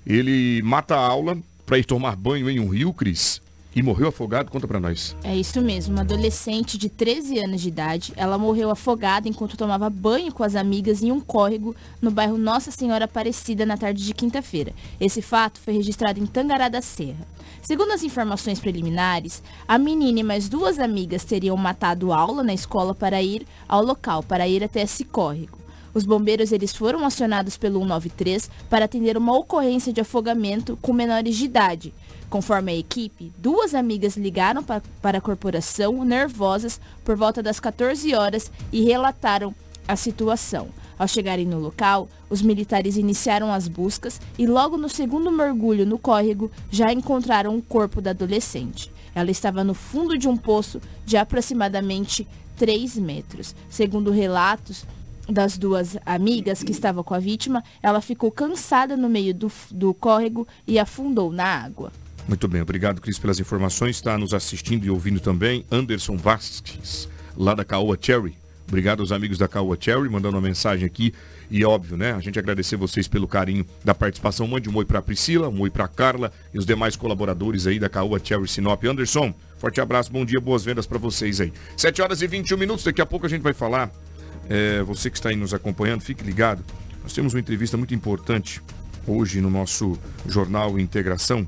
Ele mata a aula para ir tomar banho em um rio, Cris, e morreu afogado. Conta para nós. É isso mesmo, uma adolescente de 13 anos de idade, ela morreu afogada enquanto tomava banho com as amigas em um córrego no bairro Nossa Senhora Aparecida na tarde de quinta-feira. Esse fato foi registrado em Tangará da Serra. Segundo as informações preliminares, a menina e mais duas amigas teriam matado aula na escola para ir ao local, para ir até esse córrego. Os bombeiros eles foram acionados pelo 193 para atender uma ocorrência de afogamento com menores de idade. Conforme a equipe, duas amigas ligaram pa- para a corporação nervosas por volta das 14 horas e relataram a situação. Ao chegarem no local, os militares iniciaram as buscas e logo no segundo mergulho no córrego já encontraram o corpo da adolescente. Ela estava no fundo de um poço de aproximadamente 3 metros. Segundo relatos, das duas amigas que estavam com a vítima, ela ficou cansada no meio do, do córrego e afundou na água. Muito bem, obrigado, Cris, pelas informações. Está nos assistindo e ouvindo também Anderson Vasques, lá da Caoa Cherry. Obrigado aos amigos da Caoa Cherry, mandando uma mensagem aqui. E óbvio, né? A gente agradecer vocês pelo carinho da participação. Mande um oi para Priscila, um oi para Carla e os demais colaboradores aí da Caoa Cherry Sinop. Anderson, forte abraço, bom dia, boas vendas para vocês aí. 7 horas e 21 minutos, daqui a pouco a gente vai falar. É, você que está aí nos acompanhando, fique ligado. Nós temos uma entrevista muito importante hoje no nosso jornal Integração.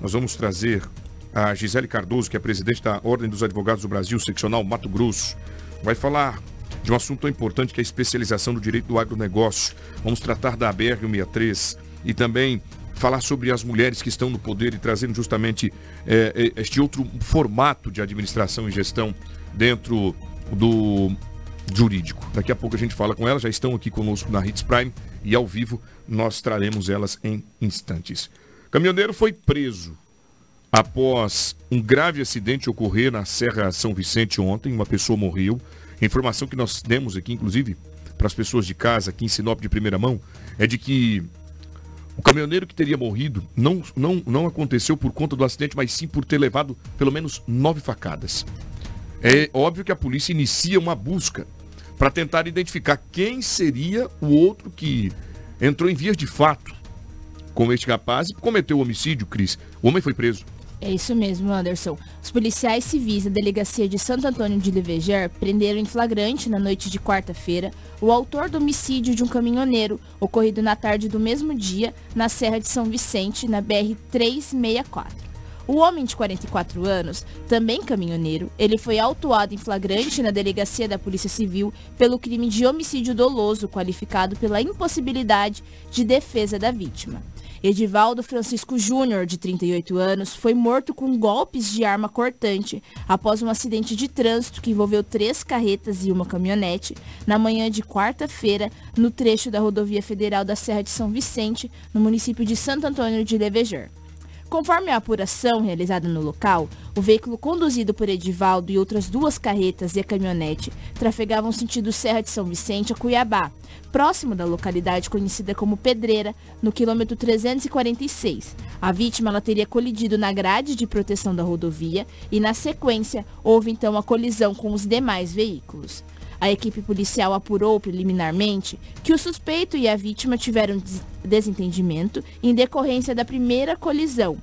Nós vamos trazer a Gisele Cardoso, que é presidente da Ordem dos Advogados do Brasil, seccional Mato Grosso. Vai falar de um assunto tão importante que é a especialização do direito do agronegócio. Vamos tratar da BR-163 e também falar sobre as mulheres que estão no poder e trazendo justamente eh, este outro formato de administração e gestão dentro do jurídico. Daqui a pouco a gente fala com elas, já estão aqui conosco na Hits Prime e ao vivo nós traremos elas em instantes. Caminhoneiro foi preso após um grave acidente ocorrer na Serra São Vicente ontem, uma pessoa morreu. Informação que nós demos aqui, inclusive, para as pessoas de casa, aqui em Sinop de primeira mão, é de que o caminhoneiro que teria morrido não, não, não aconteceu por conta do acidente, mas sim por ter levado pelo menos nove facadas. É óbvio que a polícia inicia uma busca para tentar identificar quem seria o outro que entrou em vias de fato com este rapaz e cometeu o homicídio, Cris. O homem foi preso. É isso mesmo, Anderson. Os policiais civis da delegacia de Santo Antônio de Leveger prenderam em flagrante na noite de quarta-feira o autor do homicídio de um caminhoneiro ocorrido na tarde do mesmo dia na Serra de São Vicente, na BR 364. O homem de 44 anos, também caminhoneiro, ele foi autuado em flagrante na delegacia da Polícia Civil pelo crime de homicídio doloso qualificado pela impossibilidade de defesa da vítima. Edivaldo Francisco Júnior, de 38 anos, foi morto com golpes de arma cortante após um acidente de trânsito que envolveu três carretas e uma caminhonete na manhã de quarta-feira no trecho da rodovia federal da Serra de São Vicente, no município de Santo Antônio de Leveger. Conforme a apuração realizada no local, o veículo conduzido por Edivaldo e outras duas carretas e a caminhonete trafegavam sentido Serra de São Vicente a Cuiabá, próximo da localidade conhecida como Pedreira, no quilômetro 346. A vítima ela teria colidido na grade de proteção da rodovia e, na sequência, houve então a colisão com os demais veículos. A equipe policial apurou preliminarmente que o suspeito e a vítima tiveram des- desentendimento em decorrência da primeira colisão.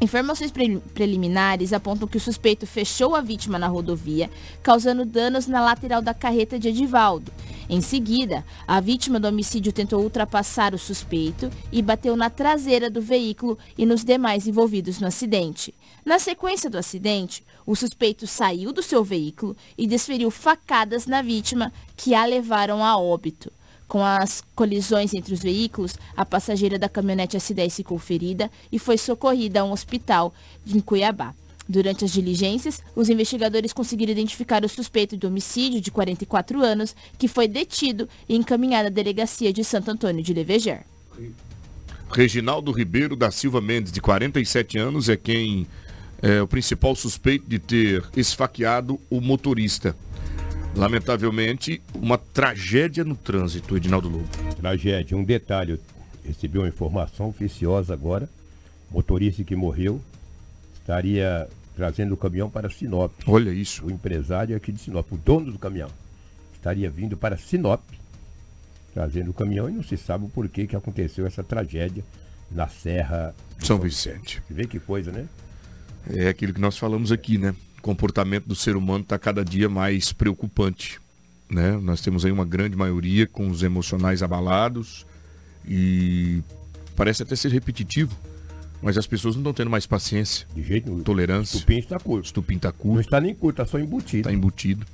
Informações pre- preliminares apontam que o suspeito fechou a vítima na rodovia, causando danos na lateral da carreta de Edivaldo. Em seguida, a vítima do homicídio tentou ultrapassar o suspeito e bateu na traseira do veículo e nos demais envolvidos no acidente. Na sequência do acidente, o suspeito saiu do seu veículo e desferiu facadas na vítima, que a levaram a óbito. Com as colisões entre os veículos, a passageira da caminhonete S10 ficou ferida e foi socorrida a um hospital em Cuiabá. Durante as diligências, os investigadores conseguiram identificar o suspeito de homicídio de 44 anos, que foi detido e encaminhado à delegacia de Santo Antônio de Leveger. Reginaldo Ribeiro da Silva Mendes, de 47 anos, é quem é o principal suspeito de ter esfaqueado o motorista. Lamentavelmente, uma tragédia no trânsito, Edinaldo Lobo. Tragédia. Um detalhe, recebi uma informação oficiosa agora. Motorista que morreu estaria trazendo o caminhão para Sinop. Olha isso. O empresário aqui de Sinop, o dono do caminhão, estaria vindo para Sinop, trazendo o caminhão e não se sabe o porquê que aconteceu essa tragédia na Serra São Vicente. Você vê que coisa, né? É aquilo que nós falamos aqui, né? O comportamento do ser humano está cada dia mais preocupante. Né? Nós temos aí uma grande maioria com os emocionais abalados e parece até ser repetitivo, mas as pessoas não estão tendo mais paciência. De jeito nenhum. Tolerância. Estupim está curto. Estupim está Não curto, está nem curto, está só embutido. está embutido.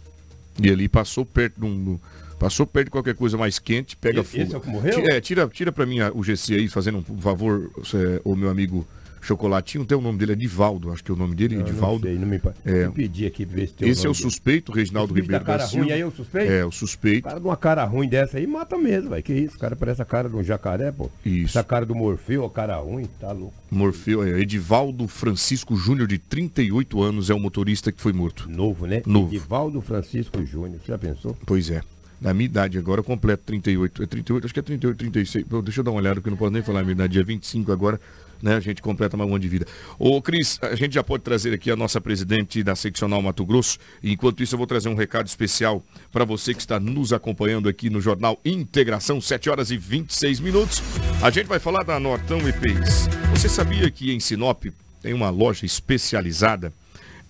E ali passou perto de um. Passou perto de qualquer coisa mais quente, pega Esse- fogo. esse é o que morreu? É, tira, tira pra mim o GC aí, fazendo um favor, é, o meu amigo Chocolatinho, tem o nome dele, é Divaldo, acho que é o nome dele, não Edivaldo. sei, não me... É. Eu pedi aqui ver se tem Esse é o suspeito, Reginaldo bicho Ribeiro da da cara Silva. ruim aí, é o suspeito? É, o O suspeito. cara de uma cara ruim dessa aí mata mesmo, vai. Que isso? O cara parece a cara de um jacaré, pô. Isso. Essa cara do Morfeu, a cara ruim, tá louco. Morfeu, é, Edivaldo Francisco Júnior, de 38 anos, é o motorista que foi morto. Novo, né? Novo. Edivaldo Francisco Júnior. Você já pensou? Pois é. Na minha idade agora, eu completo 38. É 38, acho que é 38, 36. Pô, deixa eu dar uma olhada, porque eu não posso nem falar a minha idade. Dia 25 agora, né? A gente completa mais um ano de vida. Ô, Cris, a gente já pode trazer aqui a nossa presidente da seccional Mato Grosso. Enquanto isso, eu vou trazer um recado especial para você que está nos acompanhando aqui no Jornal Integração, 7 horas e 26 minutos. A gente vai falar da Nortão EPIs. Você sabia que em Sinop tem uma loja especializada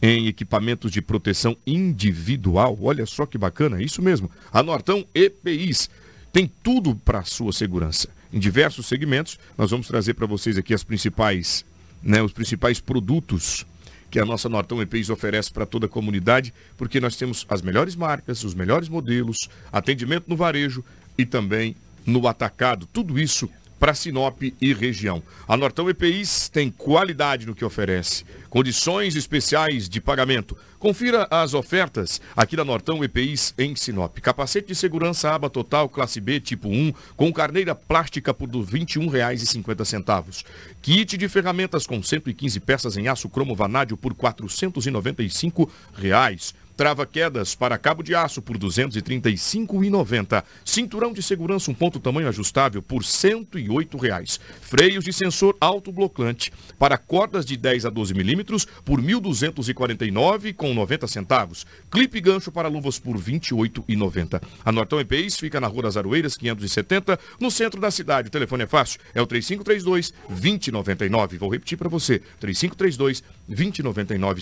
em equipamentos de proteção individual. Olha só que bacana, isso mesmo. A Nortão EPIs tem tudo para sua segurança. Em diversos segmentos, nós vamos trazer para vocês aqui as principais, né, os principais produtos que a nossa Nortão EPIs oferece para toda a comunidade, porque nós temos as melhores marcas, os melhores modelos, atendimento no varejo e também no atacado. Tudo isso para Sinop e região. A Nortão EPIs tem qualidade no que oferece, condições especiais de pagamento. Confira as ofertas aqui da Nortão EPIs em Sinop. Capacete de segurança aba total classe B tipo 1 com carneira plástica por R$ 21,50. Kit de ferramentas com 115 peças em aço cromo vanádio por 495 reais. Trava quedas para cabo de aço por R$ 235,90. Cinturão de segurança um ponto tamanho ajustável por 108 reais. Freios de sensor autoblocante para cordas de 10 a 12 milímetros por R$ 1.249,90 centavos. Clipe gancho para luvas por R$ 28,90. A Nortão EPIs fica na Rua das Aroeiras, 570, no centro da cidade. O telefone é fácil, é o 3532 2099. Vou repetir para você, 3532 2099,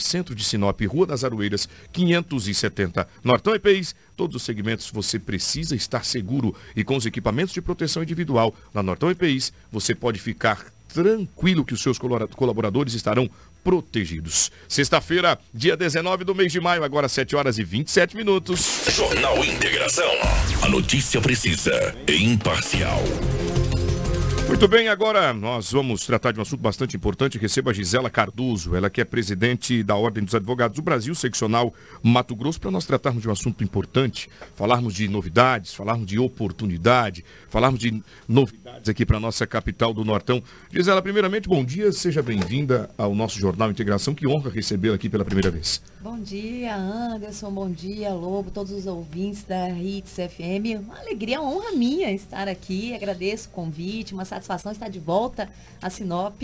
centro de Sinop, Rua das Aroeiras, 570. Nortão EPIs, todos os segmentos você precisa estar seguro e com os equipamentos de proteção individual na Nortão EPIs, você pode ficar tranquilo que os seus colaboradores estarão protegidos. Sexta-feira, dia 19 do mês de maio, agora 7 horas e 27 minutos. Jornal Integração. A notícia precisa e imparcial. Muito bem, agora nós vamos tratar de um assunto bastante importante. Receba a Gisela Cardoso, ela que é presidente da Ordem dos Advogados do Brasil, seccional Mato Grosso, para nós tratarmos de um assunto importante, falarmos de novidades, falarmos de oportunidade, falarmos de novidades aqui para a nossa capital do Nortão. Gisela, primeiramente, bom dia, seja bem-vinda ao nosso Jornal Integração. Que honra recebê-la aqui pela primeira vez. Bom dia, Anderson. Bom dia, Lobo, todos os ouvintes da Hits FM. Uma alegria, uma honra minha estar aqui. Agradeço o convite, uma satisfação estar de volta a Sinop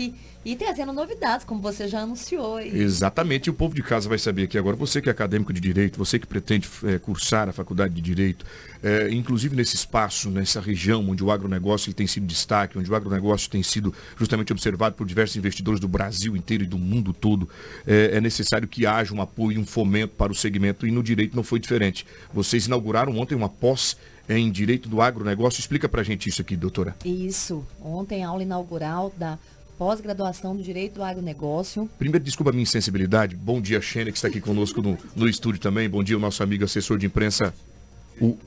e trazendo novidades, como você já anunciou. E Exatamente, e o povo de casa vai saber aqui agora, você que é acadêmico de Direito, você que pretende eh, cursar a faculdade de Direito, eh, inclusive nesse espaço, nessa região onde o agronegócio ele tem sido destaque, onde o agronegócio tem sido justamente observado por diversos investidores do Brasil inteiro e do mundo todo, eh, é necessário que haja um apoio um fomento para o segmento e no direito não foi diferente. Vocês inauguraram ontem uma pós em Direito do Agronegócio. Explica pra gente isso aqui, doutora. Isso, ontem aula inaugural da pós-graduação do Direito do Agronegócio. Primeiro, desculpa a minha insensibilidade. Bom dia, Xênia, que está aqui conosco no, no estúdio também. Bom dia, o nosso amigo assessor de imprensa, o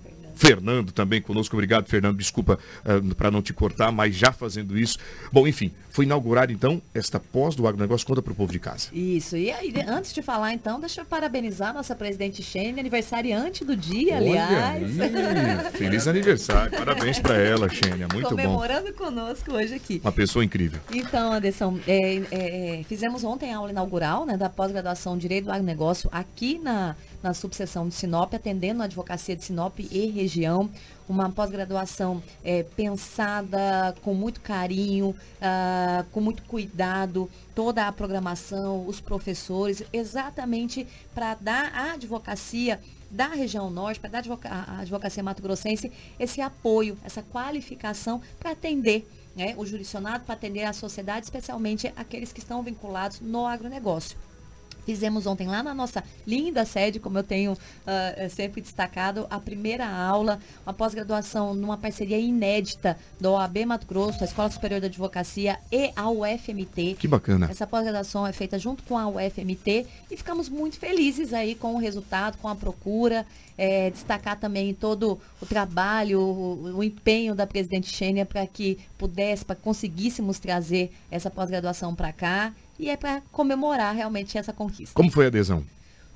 Fernando também conosco. Obrigado, Fernando. Desculpa uh, para não te cortar, mas já fazendo isso. Bom, enfim, foi inaugurada então esta pós do agronegócio. Conta para o povo de casa. Isso. E aí, antes de falar então, deixa eu parabenizar nossa presidente Shane, aniversariante do dia, Olha aliás. Aí, feliz aniversário. Parabéns para ela, Shane. É muito Comemorando bom. conosco hoje aqui. Uma pessoa incrível. Então, Anderson, é, é, é fizemos ontem a aula inaugural né, da pós-graduação Direito do Agronegócio aqui na, na subseção de Sinop, atendendo a advocacia de Sinop e região uma pós-graduação é, pensada com muito carinho, uh, com muito cuidado, toda a programação, os professores, exatamente para dar à advocacia da região norte, para dar à advocacia mato-grossense esse apoio, essa qualificação para atender né, o jurisdicionado, para atender a sociedade, especialmente aqueles que estão vinculados no agronegócio. Fizemos ontem lá na nossa linda sede, como eu tenho uh, sempre destacado, a primeira aula, uma pós-graduação numa parceria inédita do OAB Mato Grosso, a Escola Superior da Advocacia e a UFMT. Que bacana. Essa pós-graduação é feita junto com a UFMT e ficamos muito felizes aí com o resultado, com a procura. É, destacar também todo o trabalho, o, o empenho da presidente Xênia para que pudesse, para conseguíssemos trazer essa pós-graduação para cá e é para comemorar realmente essa conquista. Como foi a adesão?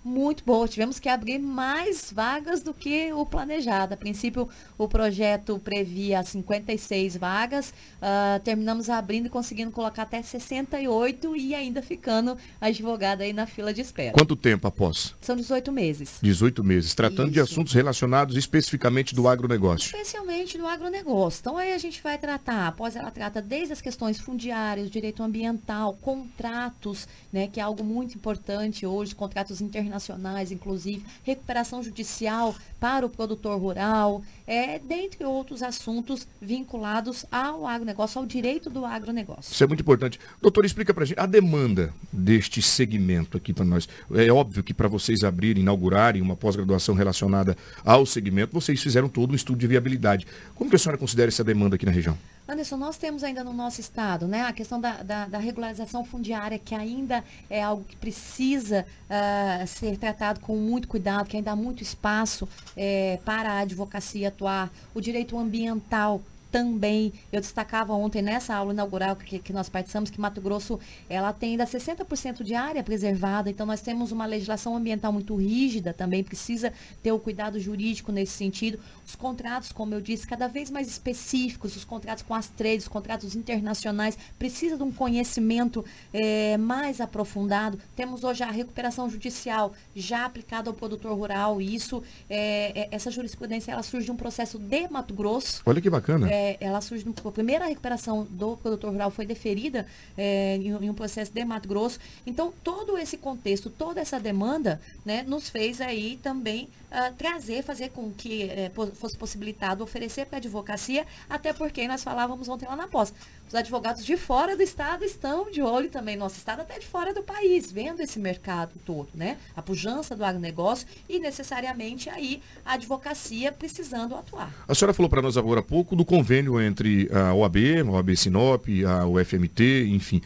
Muito boa. Tivemos que abrir mais vagas do que o planejado. A princípio, o projeto previa 56 vagas. Uh, terminamos abrindo e conseguindo colocar até 68 e ainda ficando advogada aí na fila de espera. Quanto tempo após? São 18 meses. 18 meses. Tratando Isso. de assuntos relacionados especificamente do agronegócio. Especialmente do agronegócio. Então aí a gente vai tratar, após ela trata desde as questões fundiárias, direito ambiental, contratos, né, que é algo muito importante hoje, contratos internacionais internacionais, inclusive, recuperação judicial para o produtor rural, é, dentre outros assuntos vinculados ao agronegócio, ao direito do agronegócio. Isso é muito importante. Doutor, explica para a gente a demanda deste segmento aqui para nós. É óbvio que para vocês abrirem, inaugurarem uma pós-graduação relacionada ao segmento, vocês fizeram todo um estudo de viabilidade. Como que a senhora considera essa demanda aqui na região? Anderson, nós temos ainda no nosso estado né, a questão da, da, da regularização fundiária, que ainda é algo que precisa uh, ser tratado com muito cuidado, que ainda há muito espaço é, para a advocacia atuar. O direito ambiental também, eu destacava ontem nessa aula inaugural que, que nós participamos, que Mato Grosso, ela tem ainda 60% de área preservada, então nós temos uma legislação ambiental muito rígida também, precisa ter o cuidado jurídico nesse sentido. Os contratos, como eu disse, cada vez mais específicos, os contratos com as trades, os contratos internacionais, precisa de um conhecimento é, mais aprofundado. Temos hoje a recuperação judicial já aplicada ao produtor rural, e isso, é, essa jurisprudência, ela surge de um processo de Mato Grosso. Olha que bacana. É, ela surge, no, a primeira recuperação do produtor rural foi deferida é, em, em, um processo de Mato Grosso. Então, todo esse contexto, toda essa demanda, né, nos fez aí também uh, trazer, fazer com que é, fosse possibilitado oferecer para a advocacia, até porque nós falávamos ontem lá na pós. Os advogados de fora do estado estão de olho também, nosso estado até de fora do país, vendo esse mercado todo, né? A pujança do agronegócio e necessariamente aí a advocacia precisando atuar. A senhora falou para nós agora há pouco do convênio entre a OAB, a OAB Sinop, a UFMT, enfim.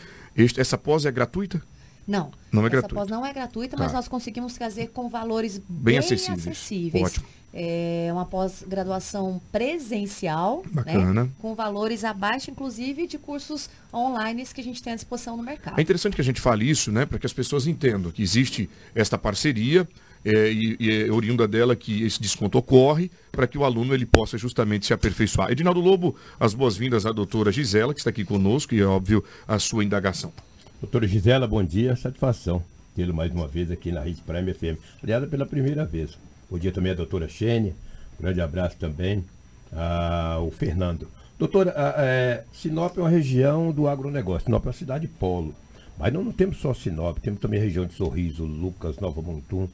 Essa pós é gratuita? Não. Não é Essa gratuita. pós não é gratuita, tá. mas nós conseguimos trazer com valores bem, bem acessíveis. acessíveis. Ótimo. É uma pós-graduação presencial, Bacana. Né? com valores abaixo, inclusive, de cursos online que a gente tem à disposição no mercado. É interessante que a gente fale isso, né, para que as pessoas entendam que existe esta parceria é, e, e é oriunda dela que esse desconto ocorre para que o aluno ele possa justamente se aperfeiçoar. Edinaldo Lobo, as boas-vindas à doutora Gisela, que está aqui conosco, e é óbvio a sua indagação. Doutora Gisela, bom dia, satisfação tê-lo mais uma vez aqui na Rede Prime FM. Aliás, pela primeira vez. Bom dia também à doutora Xênia, grande abraço também ao Fernando. Doutora, a, é, Sinop é uma região do agronegócio, Sinop é uma cidade polo. Mas não, não temos só Sinop, temos também a região de Sorriso, Lucas, Nova Montum,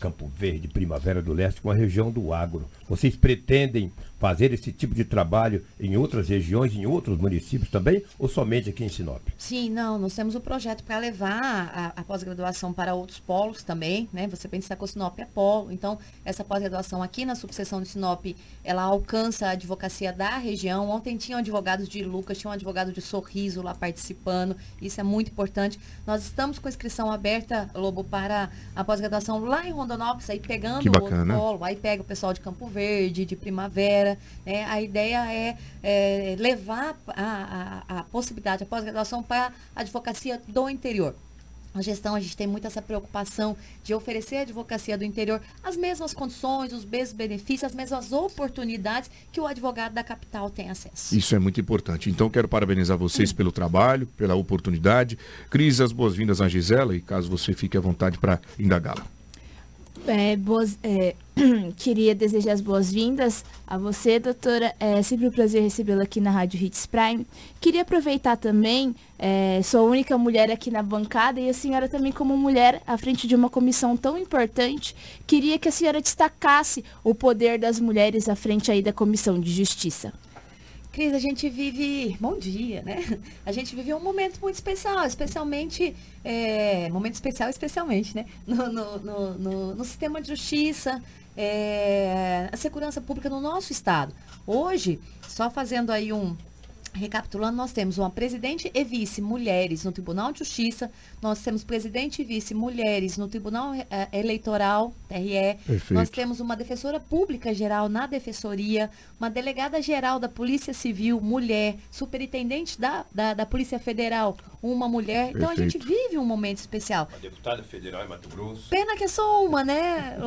Campo Verde, Primavera do Leste, uma região do agro. Vocês pretendem fazer esse tipo de trabalho em outras regiões, em outros municípios também, ou somente aqui em Sinop? Sim, não, nós temos o um projeto para levar a, a pós-graduação para outros polos também, né? Você pensa que o Sinop é polo, então essa pós-graduação aqui na subseção de Sinop, ela alcança a advocacia da região. Ontem tinham advogados de Lucas, tinha um advogado de Sorriso lá participando, isso é muito importante. Nós estamos com inscrição aberta, Lobo, para a pós-graduação lá em Rondonópolis, aí pegando o outro polo, aí pega o pessoal de Campo Verde, de Primavera, né? A ideia é, é levar a, a, a possibilidade, a pós-graduação para a advocacia do interior. A gestão, a gente tem muito essa preocupação de oferecer à advocacia do interior as mesmas condições, os mesmos benefícios, as mesmas oportunidades que o advogado da capital tem acesso. Isso é muito importante. Então, quero parabenizar vocês pelo trabalho, pela oportunidade. Cris, as boas-vindas à Gisela e caso você fique à vontade para indagá-la. É, boas, é, queria desejar as boas-vindas a você, doutora. É sempre um prazer recebê-la aqui na Rádio Hits Prime. Queria aproveitar também, é, sou a única mulher aqui na bancada e a senhora também como mulher à frente de uma comissão tão importante, queria que a senhora destacasse o poder das mulheres à frente aí da Comissão de Justiça. Cris, a gente vive. Bom dia, né? A gente vive um momento muito especial, especialmente. É, momento especial, especialmente, né? No, no, no, no, no sistema de justiça, é, a segurança pública no nosso estado. Hoje, só fazendo aí um, Recapitulando, nós temos uma presidente e vice mulheres no Tribunal de Justiça, nós temos presidente e vice mulheres no Tribunal eh, Eleitoral, TRE, Perfeito. nós temos uma defensora pública geral na defensoria, uma delegada geral da Polícia Civil, mulher, superintendente da, da, da Polícia Federal, uma mulher. Perfeito. Então a gente vive um momento especial. Uma deputada federal em Mato Grosso. Pena que é só uma, né?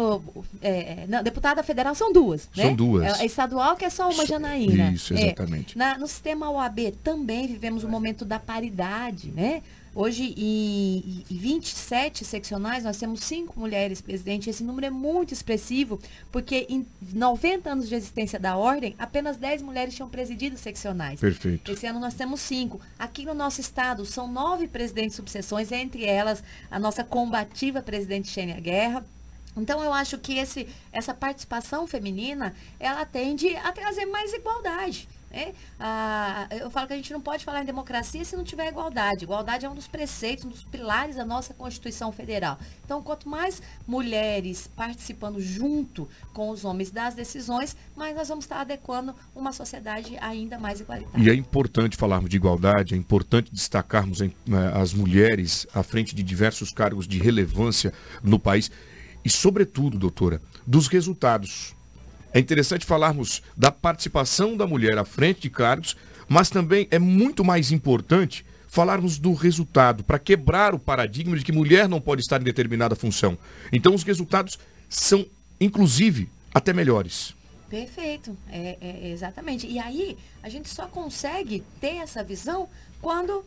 é, não, deputada federal são duas. Né? São duas. É, é estadual que é só uma Janaína. Isso, exatamente. É, na, no sistema OAB também vivemos o um momento da paridade, né? Hoje, em, em 27 seccionais, nós temos cinco mulheres presidentes. Esse número é muito expressivo, porque em 90 anos de existência da ordem, apenas 10 mulheres tinham presidido seccionais. Perfeito. Esse ano nós temos cinco. Aqui no nosso estado, são nove presidentes subseções, entre elas a nossa combativa presidente Xênia Guerra. Então eu acho que esse, essa participação feminina, ela tende a trazer mais igualdade. É, ah, eu falo que a gente não pode falar em democracia se não tiver igualdade. Igualdade é um dos preceitos, um dos pilares da nossa Constituição Federal. Então, quanto mais mulheres participando junto com os homens das decisões, mais nós vamos estar adequando uma sociedade ainda mais igualitária. E é importante falarmos de igualdade, é importante destacarmos né, as mulheres à frente de diversos cargos de relevância no país. E, sobretudo, doutora, dos resultados é interessante falarmos da participação da mulher à frente de cargos, mas também é muito mais importante falarmos do resultado, para quebrar o paradigma de que mulher não pode estar em determinada função. Então, os resultados são, inclusive, até melhores. Perfeito, é, é, exatamente. E aí, a gente só consegue ter essa visão quando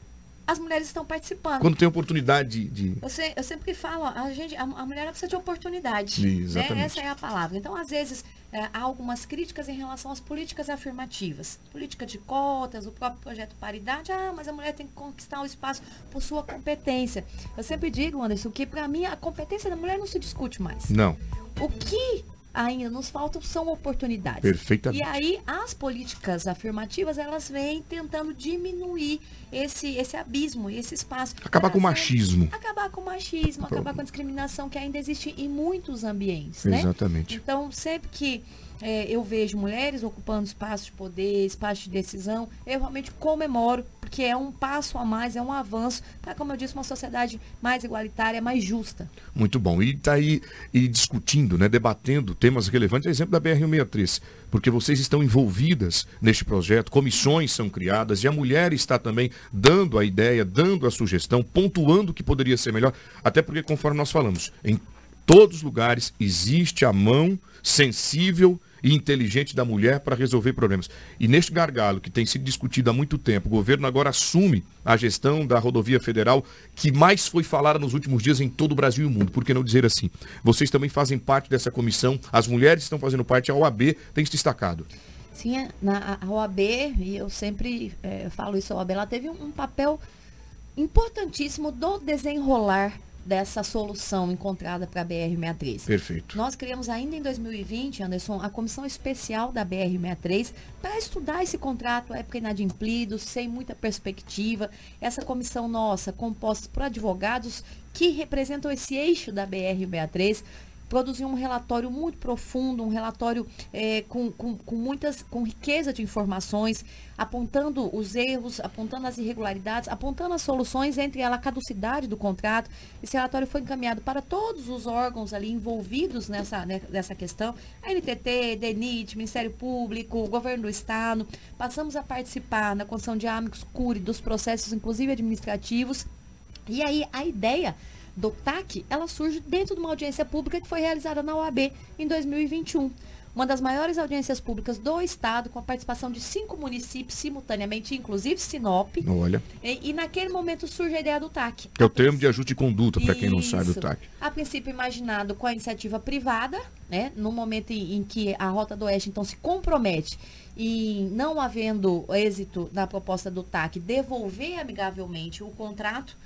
as mulheres estão participando. Quando tem oportunidade de. Eu, sei, eu sempre falo, a, gente, a, a mulher precisa de oportunidade. Né? Exatamente. Né? Essa é a palavra. Então, às vezes, é, há algumas críticas em relação às políticas afirmativas. Política de cotas, o próprio projeto paridade. Ah, mas a mulher tem que conquistar o espaço por sua competência. Eu sempre digo, Anderson, que para mim a competência da mulher não se discute mais. Não. O que ainda nos faltam são oportunidades. Perfeitamente. E aí as políticas afirmativas, elas vêm tentando diminuir esse, esse abismo, esse espaço. Acabar com o machismo. Acabar com o machismo, acabar com a discriminação que ainda existe em muitos ambientes. Exatamente. Né? Então, sempre que é, eu vejo mulheres ocupando espaços de poder, espaços de decisão, eu realmente comemoro, porque é um passo a mais, é um avanço para, como eu disse, uma sociedade mais igualitária, mais justa. Muito bom. E está aí e discutindo, né, debatendo temas relevantes, é exemplo da BR-163, porque vocês estão envolvidas neste projeto, comissões são criadas e a mulher está também dando a ideia, dando a sugestão, pontuando o que poderia ser melhor, até porque, conforme nós falamos, em todos os lugares existe a mão sensível e inteligente da mulher para resolver problemas. E neste gargalo que tem sido discutido há muito tempo, o governo agora assume a gestão da rodovia federal que mais foi falada nos últimos dias em todo o Brasil e o mundo. Por que não dizer assim? Vocês também fazem parte dessa comissão, as mulheres estão fazendo parte, a OAB tem se destacado. Sim, na, a OAB, e eu sempre é, falo isso, a OAB, ela teve um, um papel importantíssimo do desenrolar dessa solução encontrada para a BR-63. Perfeito. Nós criamos ainda em 2020, Anderson, a comissão especial da BR-63 para estudar esse contrato, época inadimplido, sem muita perspectiva. Essa comissão nossa, composta por advogados que representam esse eixo da BR-63, produziu um relatório muito profundo, um relatório é, com, com, com, muitas, com riqueza de informações, apontando os erros, apontando as irregularidades, apontando as soluções, entre ela a caducidade do contrato. Esse relatório foi encaminhado para todos os órgãos ali envolvidos nessa, né, nessa questão, a NTT, DENIT, Ministério Público, Governo do Estado. Passamos a participar na condição de amigos curi dos processos, inclusive administrativos. E aí a ideia do TAC, ela surge dentro de uma audiência pública que foi realizada na OAB em 2021. Uma das maiores audiências públicas do estado, com a participação de cinco municípios simultaneamente, inclusive Sinop. Olha. E, e naquele momento surge a ideia do TAC. Que é o termo de ajuste de conduta, para quem não sabe do TAC. A princípio imaginado com a iniciativa privada, né? No momento em, em que a Rota do Oeste, então, se compromete e não havendo êxito na proposta do TAC, devolver amigavelmente o contrato.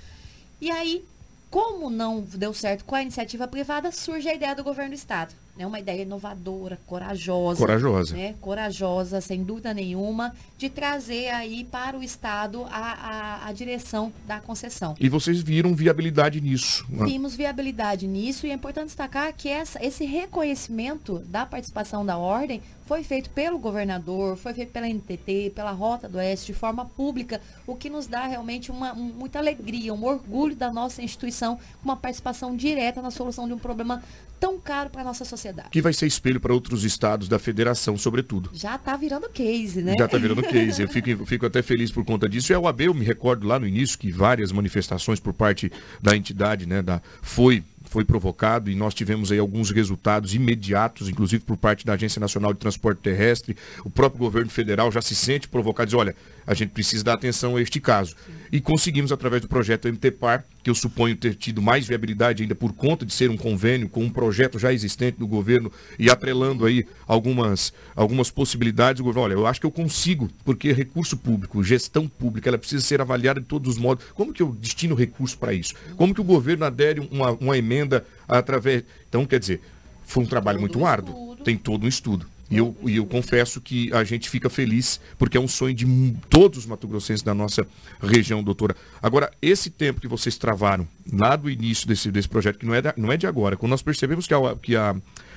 E aí, como não deu certo com a iniciativa privada, surge a ideia do governo do estado. Né? Uma ideia inovadora, corajosa. Corajosa. Né? Corajosa, sem dúvida nenhuma, de trazer aí para o estado a, a, a direção da concessão. E vocês viram viabilidade nisso? Né? Vimos viabilidade nisso e é importante destacar que essa, esse reconhecimento da participação da ordem foi feito pelo governador, foi feito pela NTT, pela Rota do Oeste, de forma pública, o que nos dá realmente uma, um, muita alegria, um orgulho da nossa instituição, com uma participação direta na solução de um problema tão caro para a nossa sociedade. Que vai ser espelho para outros estados da federação, sobretudo. Já está virando case, né? Já está virando case. Eu fico, fico até feliz por conta disso. E a OAB, eu me recordo lá no início que várias manifestações por parte da entidade, né, da, foi foi provocado e nós tivemos aí alguns resultados imediatos, inclusive por parte da Agência Nacional de Transporte Terrestre. O próprio governo federal já se sente provocado, diz, olha, a gente precisa dar atenção a este caso. E conseguimos, através do projeto MTPAR, que eu suponho ter tido mais viabilidade ainda por conta de ser um convênio com um projeto já existente do governo e atrelando aí algumas, algumas possibilidades, o governo, olha, eu acho que eu consigo, porque recurso público, gestão pública, ela precisa ser avaliada de todos os modos. Como que eu destino recurso para isso? Como que o governo adere uma, uma emenda através... Então, quer dizer, foi um trabalho muito árduo, tem todo um estudo. E eu, e eu confesso que a gente fica feliz, porque é um sonho de todos os mato-grossenses da nossa região, doutora. Agora, esse tempo que vocês travaram, lá do início desse, desse projeto, que não é, não é de agora, quando nós percebemos que a, que a,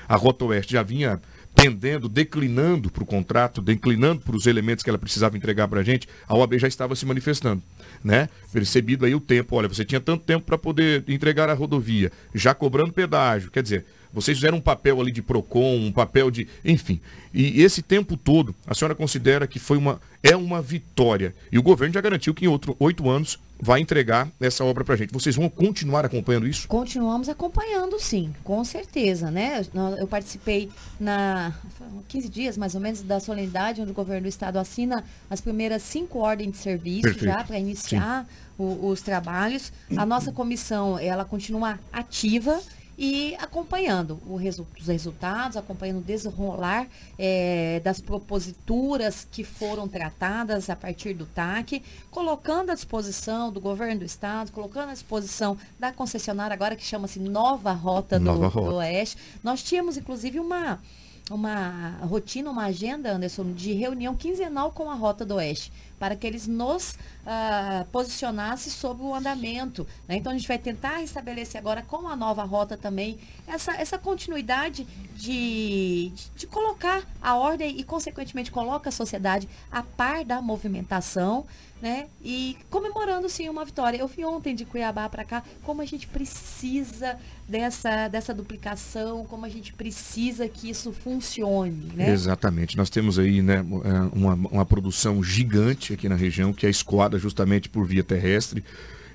a Rota Oeste já vinha pendendo, declinando para o contrato, declinando para os elementos que ela precisava entregar para a gente, a OAB já estava se manifestando. Né? Percebido aí o tempo, olha, você tinha tanto tempo para poder entregar a rodovia, já cobrando pedágio, quer dizer, vocês fizeram um papel ali de PROCON, um papel de. Enfim. E esse tempo todo, a senhora considera que foi uma. É uma vitória. E o governo já garantiu que em outro oito anos vai entregar essa obra para a gente. Vocês vão continuar acompanhando isso? Continuamos acompanhando, sim, com certeza, né? Eu participei na 15 dias, mais ou menos, da solenidade, onde o governo do estado assina as primeiras cinco ordens de serviço Perfeito. já para iniciar o, os trabalhos. A nossa comissão, ela continua ativa e acompanhando resu os resultados, acompanhando o desenrolar é, das proposituras que foram tratadas a partir do TAC, colocando à disposição do governo do estado, colocando à disposição da concessionária agora que chama-se Nova Rota, Nova do, Rota do Oeste. Nós tínhamos, inclusive, uma uma rotina, uma agenda, Anderson, de reunião quinzenal com a Rota do Oeste, para que eles nos uh, posicionassem sobre o andamento. Né? Então, a gente vai tentar restabelecer agora com a nova rota também essa, essa continuidade de, de, de colocar a ordem e, consequentemente, coloca a sociedade a par da movimentação né? E comemorando sim uma vitória. Eu fui ontem de Cuiabá para cá, como a gente precisa dessa, dessa duplicação, como a gente precisa que isso funcione, né? Exatamente. Nós temos aí, né, é, uma, uma produção gigante aqui na região que é escoada justamente por via terrestre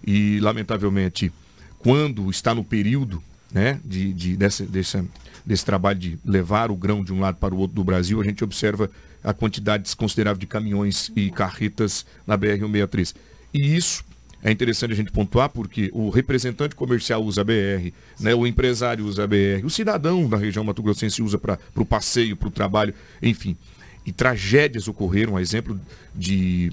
e lamentavelmente quando está no período né, de, de, desse trabalho de levar o grão de um lado para o outro do Brasil, a gente observa a quantidade desconsiderável de caminhões e carretas na BR-163. E isso é interessante a gente pontuar porque o representante comercial usa a BR, né, o empresário usa a BR, o cidadão da região Mato Grossense usa para o passeio, para o trabalho, enfim. E tragédias ocorreram, a exemplo de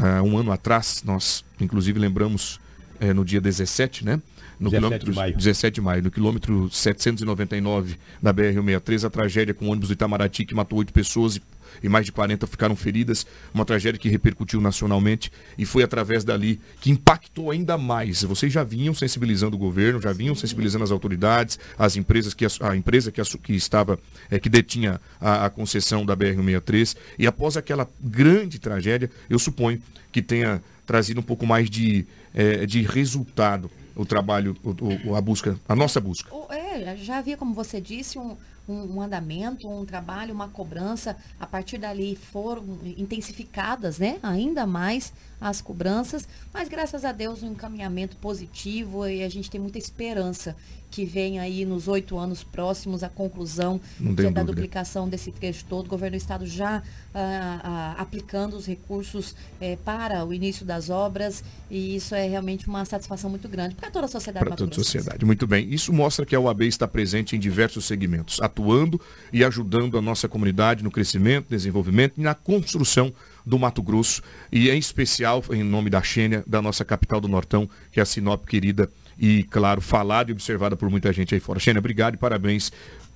uh, um ano atrás, nós inclusive lembramos uh, no dia 17, né? no 17 quilômetro de maio. 17 de maio, no quilômetro 799 da BR-163, a tragédia com o ônibus do Itamaraty que matou oito pessoas e, e mais de 40 ficaram feridas, uma tragédia que repercutiu nacionalmente e foi através dali que impactou ainda mais. Vocês já vinham sensibilizando o governo, já vinham sensibilizando as autoridades, as empresas que a, a empresa que, que estava é, que detinha a, a concessão da BR-163 e após aquela grande tragédia, eu suponho que tenha trazido um pouco mais de, eh, de resultado o trabalho, o- o- a busca, a nossa busca. É, já havia, como você disse, um, um, um andamento, um trabalho, uma cobrança. A partir dali foram intensificadas, né? Ainda mais as cobranças. Mas graças a Deus um encaminhamento positivo e a gente tem muita esperança que vem aí nos oito anos próximos a conclusão é da duplicação desse trecho todo. O governo do estado já ah, ah, aplicando os recursos eh, para o início das obras e isso é realmente uma satisfação muito grande para toda a sociedade Para toda a sociedade. Muito bem. Isso mostra que a UAB está presente em diversos segmentos, atuando e ajudando a nossa comunidade no crescimento, desenvolvimento e na construção do Mato Grosso. E em especial, em nome da Xênia, da nossa capital do Nortão, que é a Sinop querida e, claro, falada e observada por muita gente aí fora. Xênia, obrigado e parabéns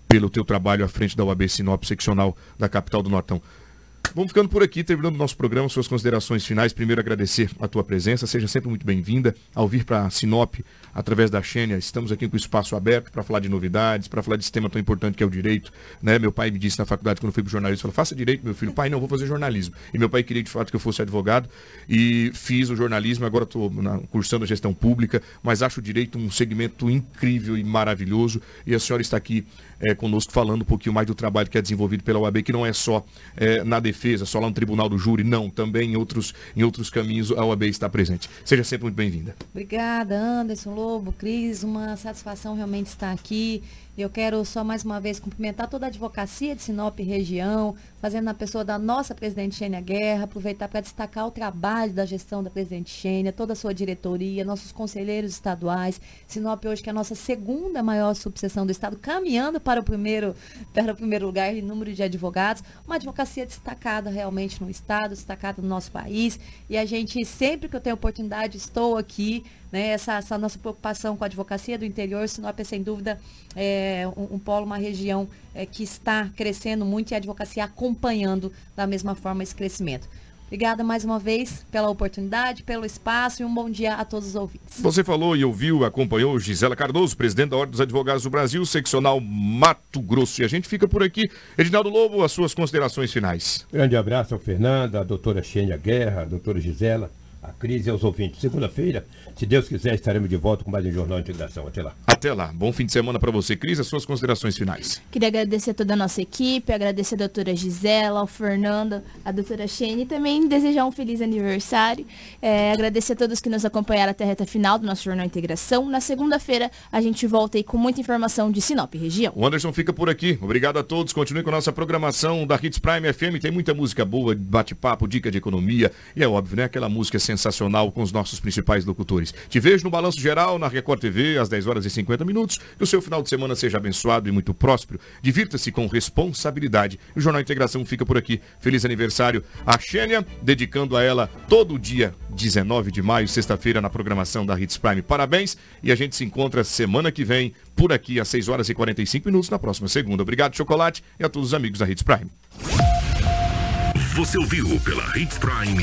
pelo teu trabalho à frente da UAB Sinop seccional da capital do Nortão. Vamos ficando por aqui, terminando o nosso programa, suas considerações finais. Primeiro, agradecer a tua presença, seja sempre muito bem-vinda ao vir para Sinop, através da Xênia. Estamos aqui com o espaço aberto para falar de novidades, para falar desse tema tão importante que é o direito. Né? Meu pai me disse na faculdade, quando eu fui para jornalismo, falou, faça direito, meu filho. Pai, não, vou fazer jornalismo. E meu pai queria, de fato, que eu fosse advogado. E fiz o jornalismo, agora estou cursando a gestão pública, mas acho o direito um segmento incrível e maravilhoso. E a senhora está aqui é, conosco falando um pouquinho mais do trabalho que é desenvolvido pela UAB, que não é só é, na defesa, só lá no tribunal do júri, não, também em outros, em outros caminhos a UAB está presente. Seja sempre muito bem-vinda. Obrigada, Anderson Lobo, Cris, uma satisfação realmente estar aqui. Eu quero só mais uma vez cumprimentar toda a advocacia de Sinop região, fazendo na pessoa da nossa presidente Xênia Guerra, aproveitar para destacar o trabalho da gestão da presidente Xênia, toda a sua diretoria, nossos conselheiros estaduais. Sinop hoje que é a nossa segunda maior subseção do estado, caminhando para o primeiro, para o primeiro lugar em número de advogados. Uma advocacia destacada realmente no estado, destacada no nosso país. E a gente, sempre que eu tenho oportunidade, estou aqui né, essa, essa nossa preocupação com a advocacia do interior, Sinop é sem dúvida é, um, um polo, uma região é, que está crescendo muito e a advocacia acompanhando da mesma forma esse crescimento. Obrigada mais uma vez pela oportunidade, pelo espaço e um bom dia a todos os ouvintes. Você falou e ouviu, acompanhou Gisela Cardoso, presidente da Ordem dos Advogados do Brasil, seccional Mato Grosso. E a gente fica por aqui. Edinaldo Lobo, as suas considerações finais. Grande abraço ao Fernando, à doutora Xênia Guerra, à doutora Gisela, à Cris e aos ouvintes. Segunda-feira, se Deus quiser, estaremos de volta com mais um Jornal de Integração. Até lá. Até lá. Bom fim de semana para você, Cris. As suas considerações finais. Queria agradecer a toda a nossa equipe, agradecer a doutora Gisela, ao Fernando, a doutora Shane e também desejar um feliz aniversário. É, agradecer a todos que nos acompanharam até a reta final do nosso Jornal Integração. Na segunda-feira a gente volta aí com muita informação de Sinop região. O Anderson fica por aqui. Obrigado a todos. Continue com a nossa programação da Hits Prime FM. Tem muita música boa, bate-papo, dica de economia. E é óbvio, né? Aquela música sensacional com os nossos principais locutores. Te vejo no Balanço Geral, na Record TV, às 10 horas e 50 minutos. Que o seu final de semana seja abençoado e muito próspero. Divirta-se com responsabilidade. O Jornal Integração fica por aqui. Feliz aniversário a Xênia, dedicando a ela todo dia 19 de maio, sexta-feira, na programação da Hits Prime. Parabéns e a gente se encontra semana que vem por aqui às 6 horas e 45 minutos na próxima segunda. Obrigado, Chocolate, e a todos os amigos da Hits Prime. Você ouviu pela Hits Prime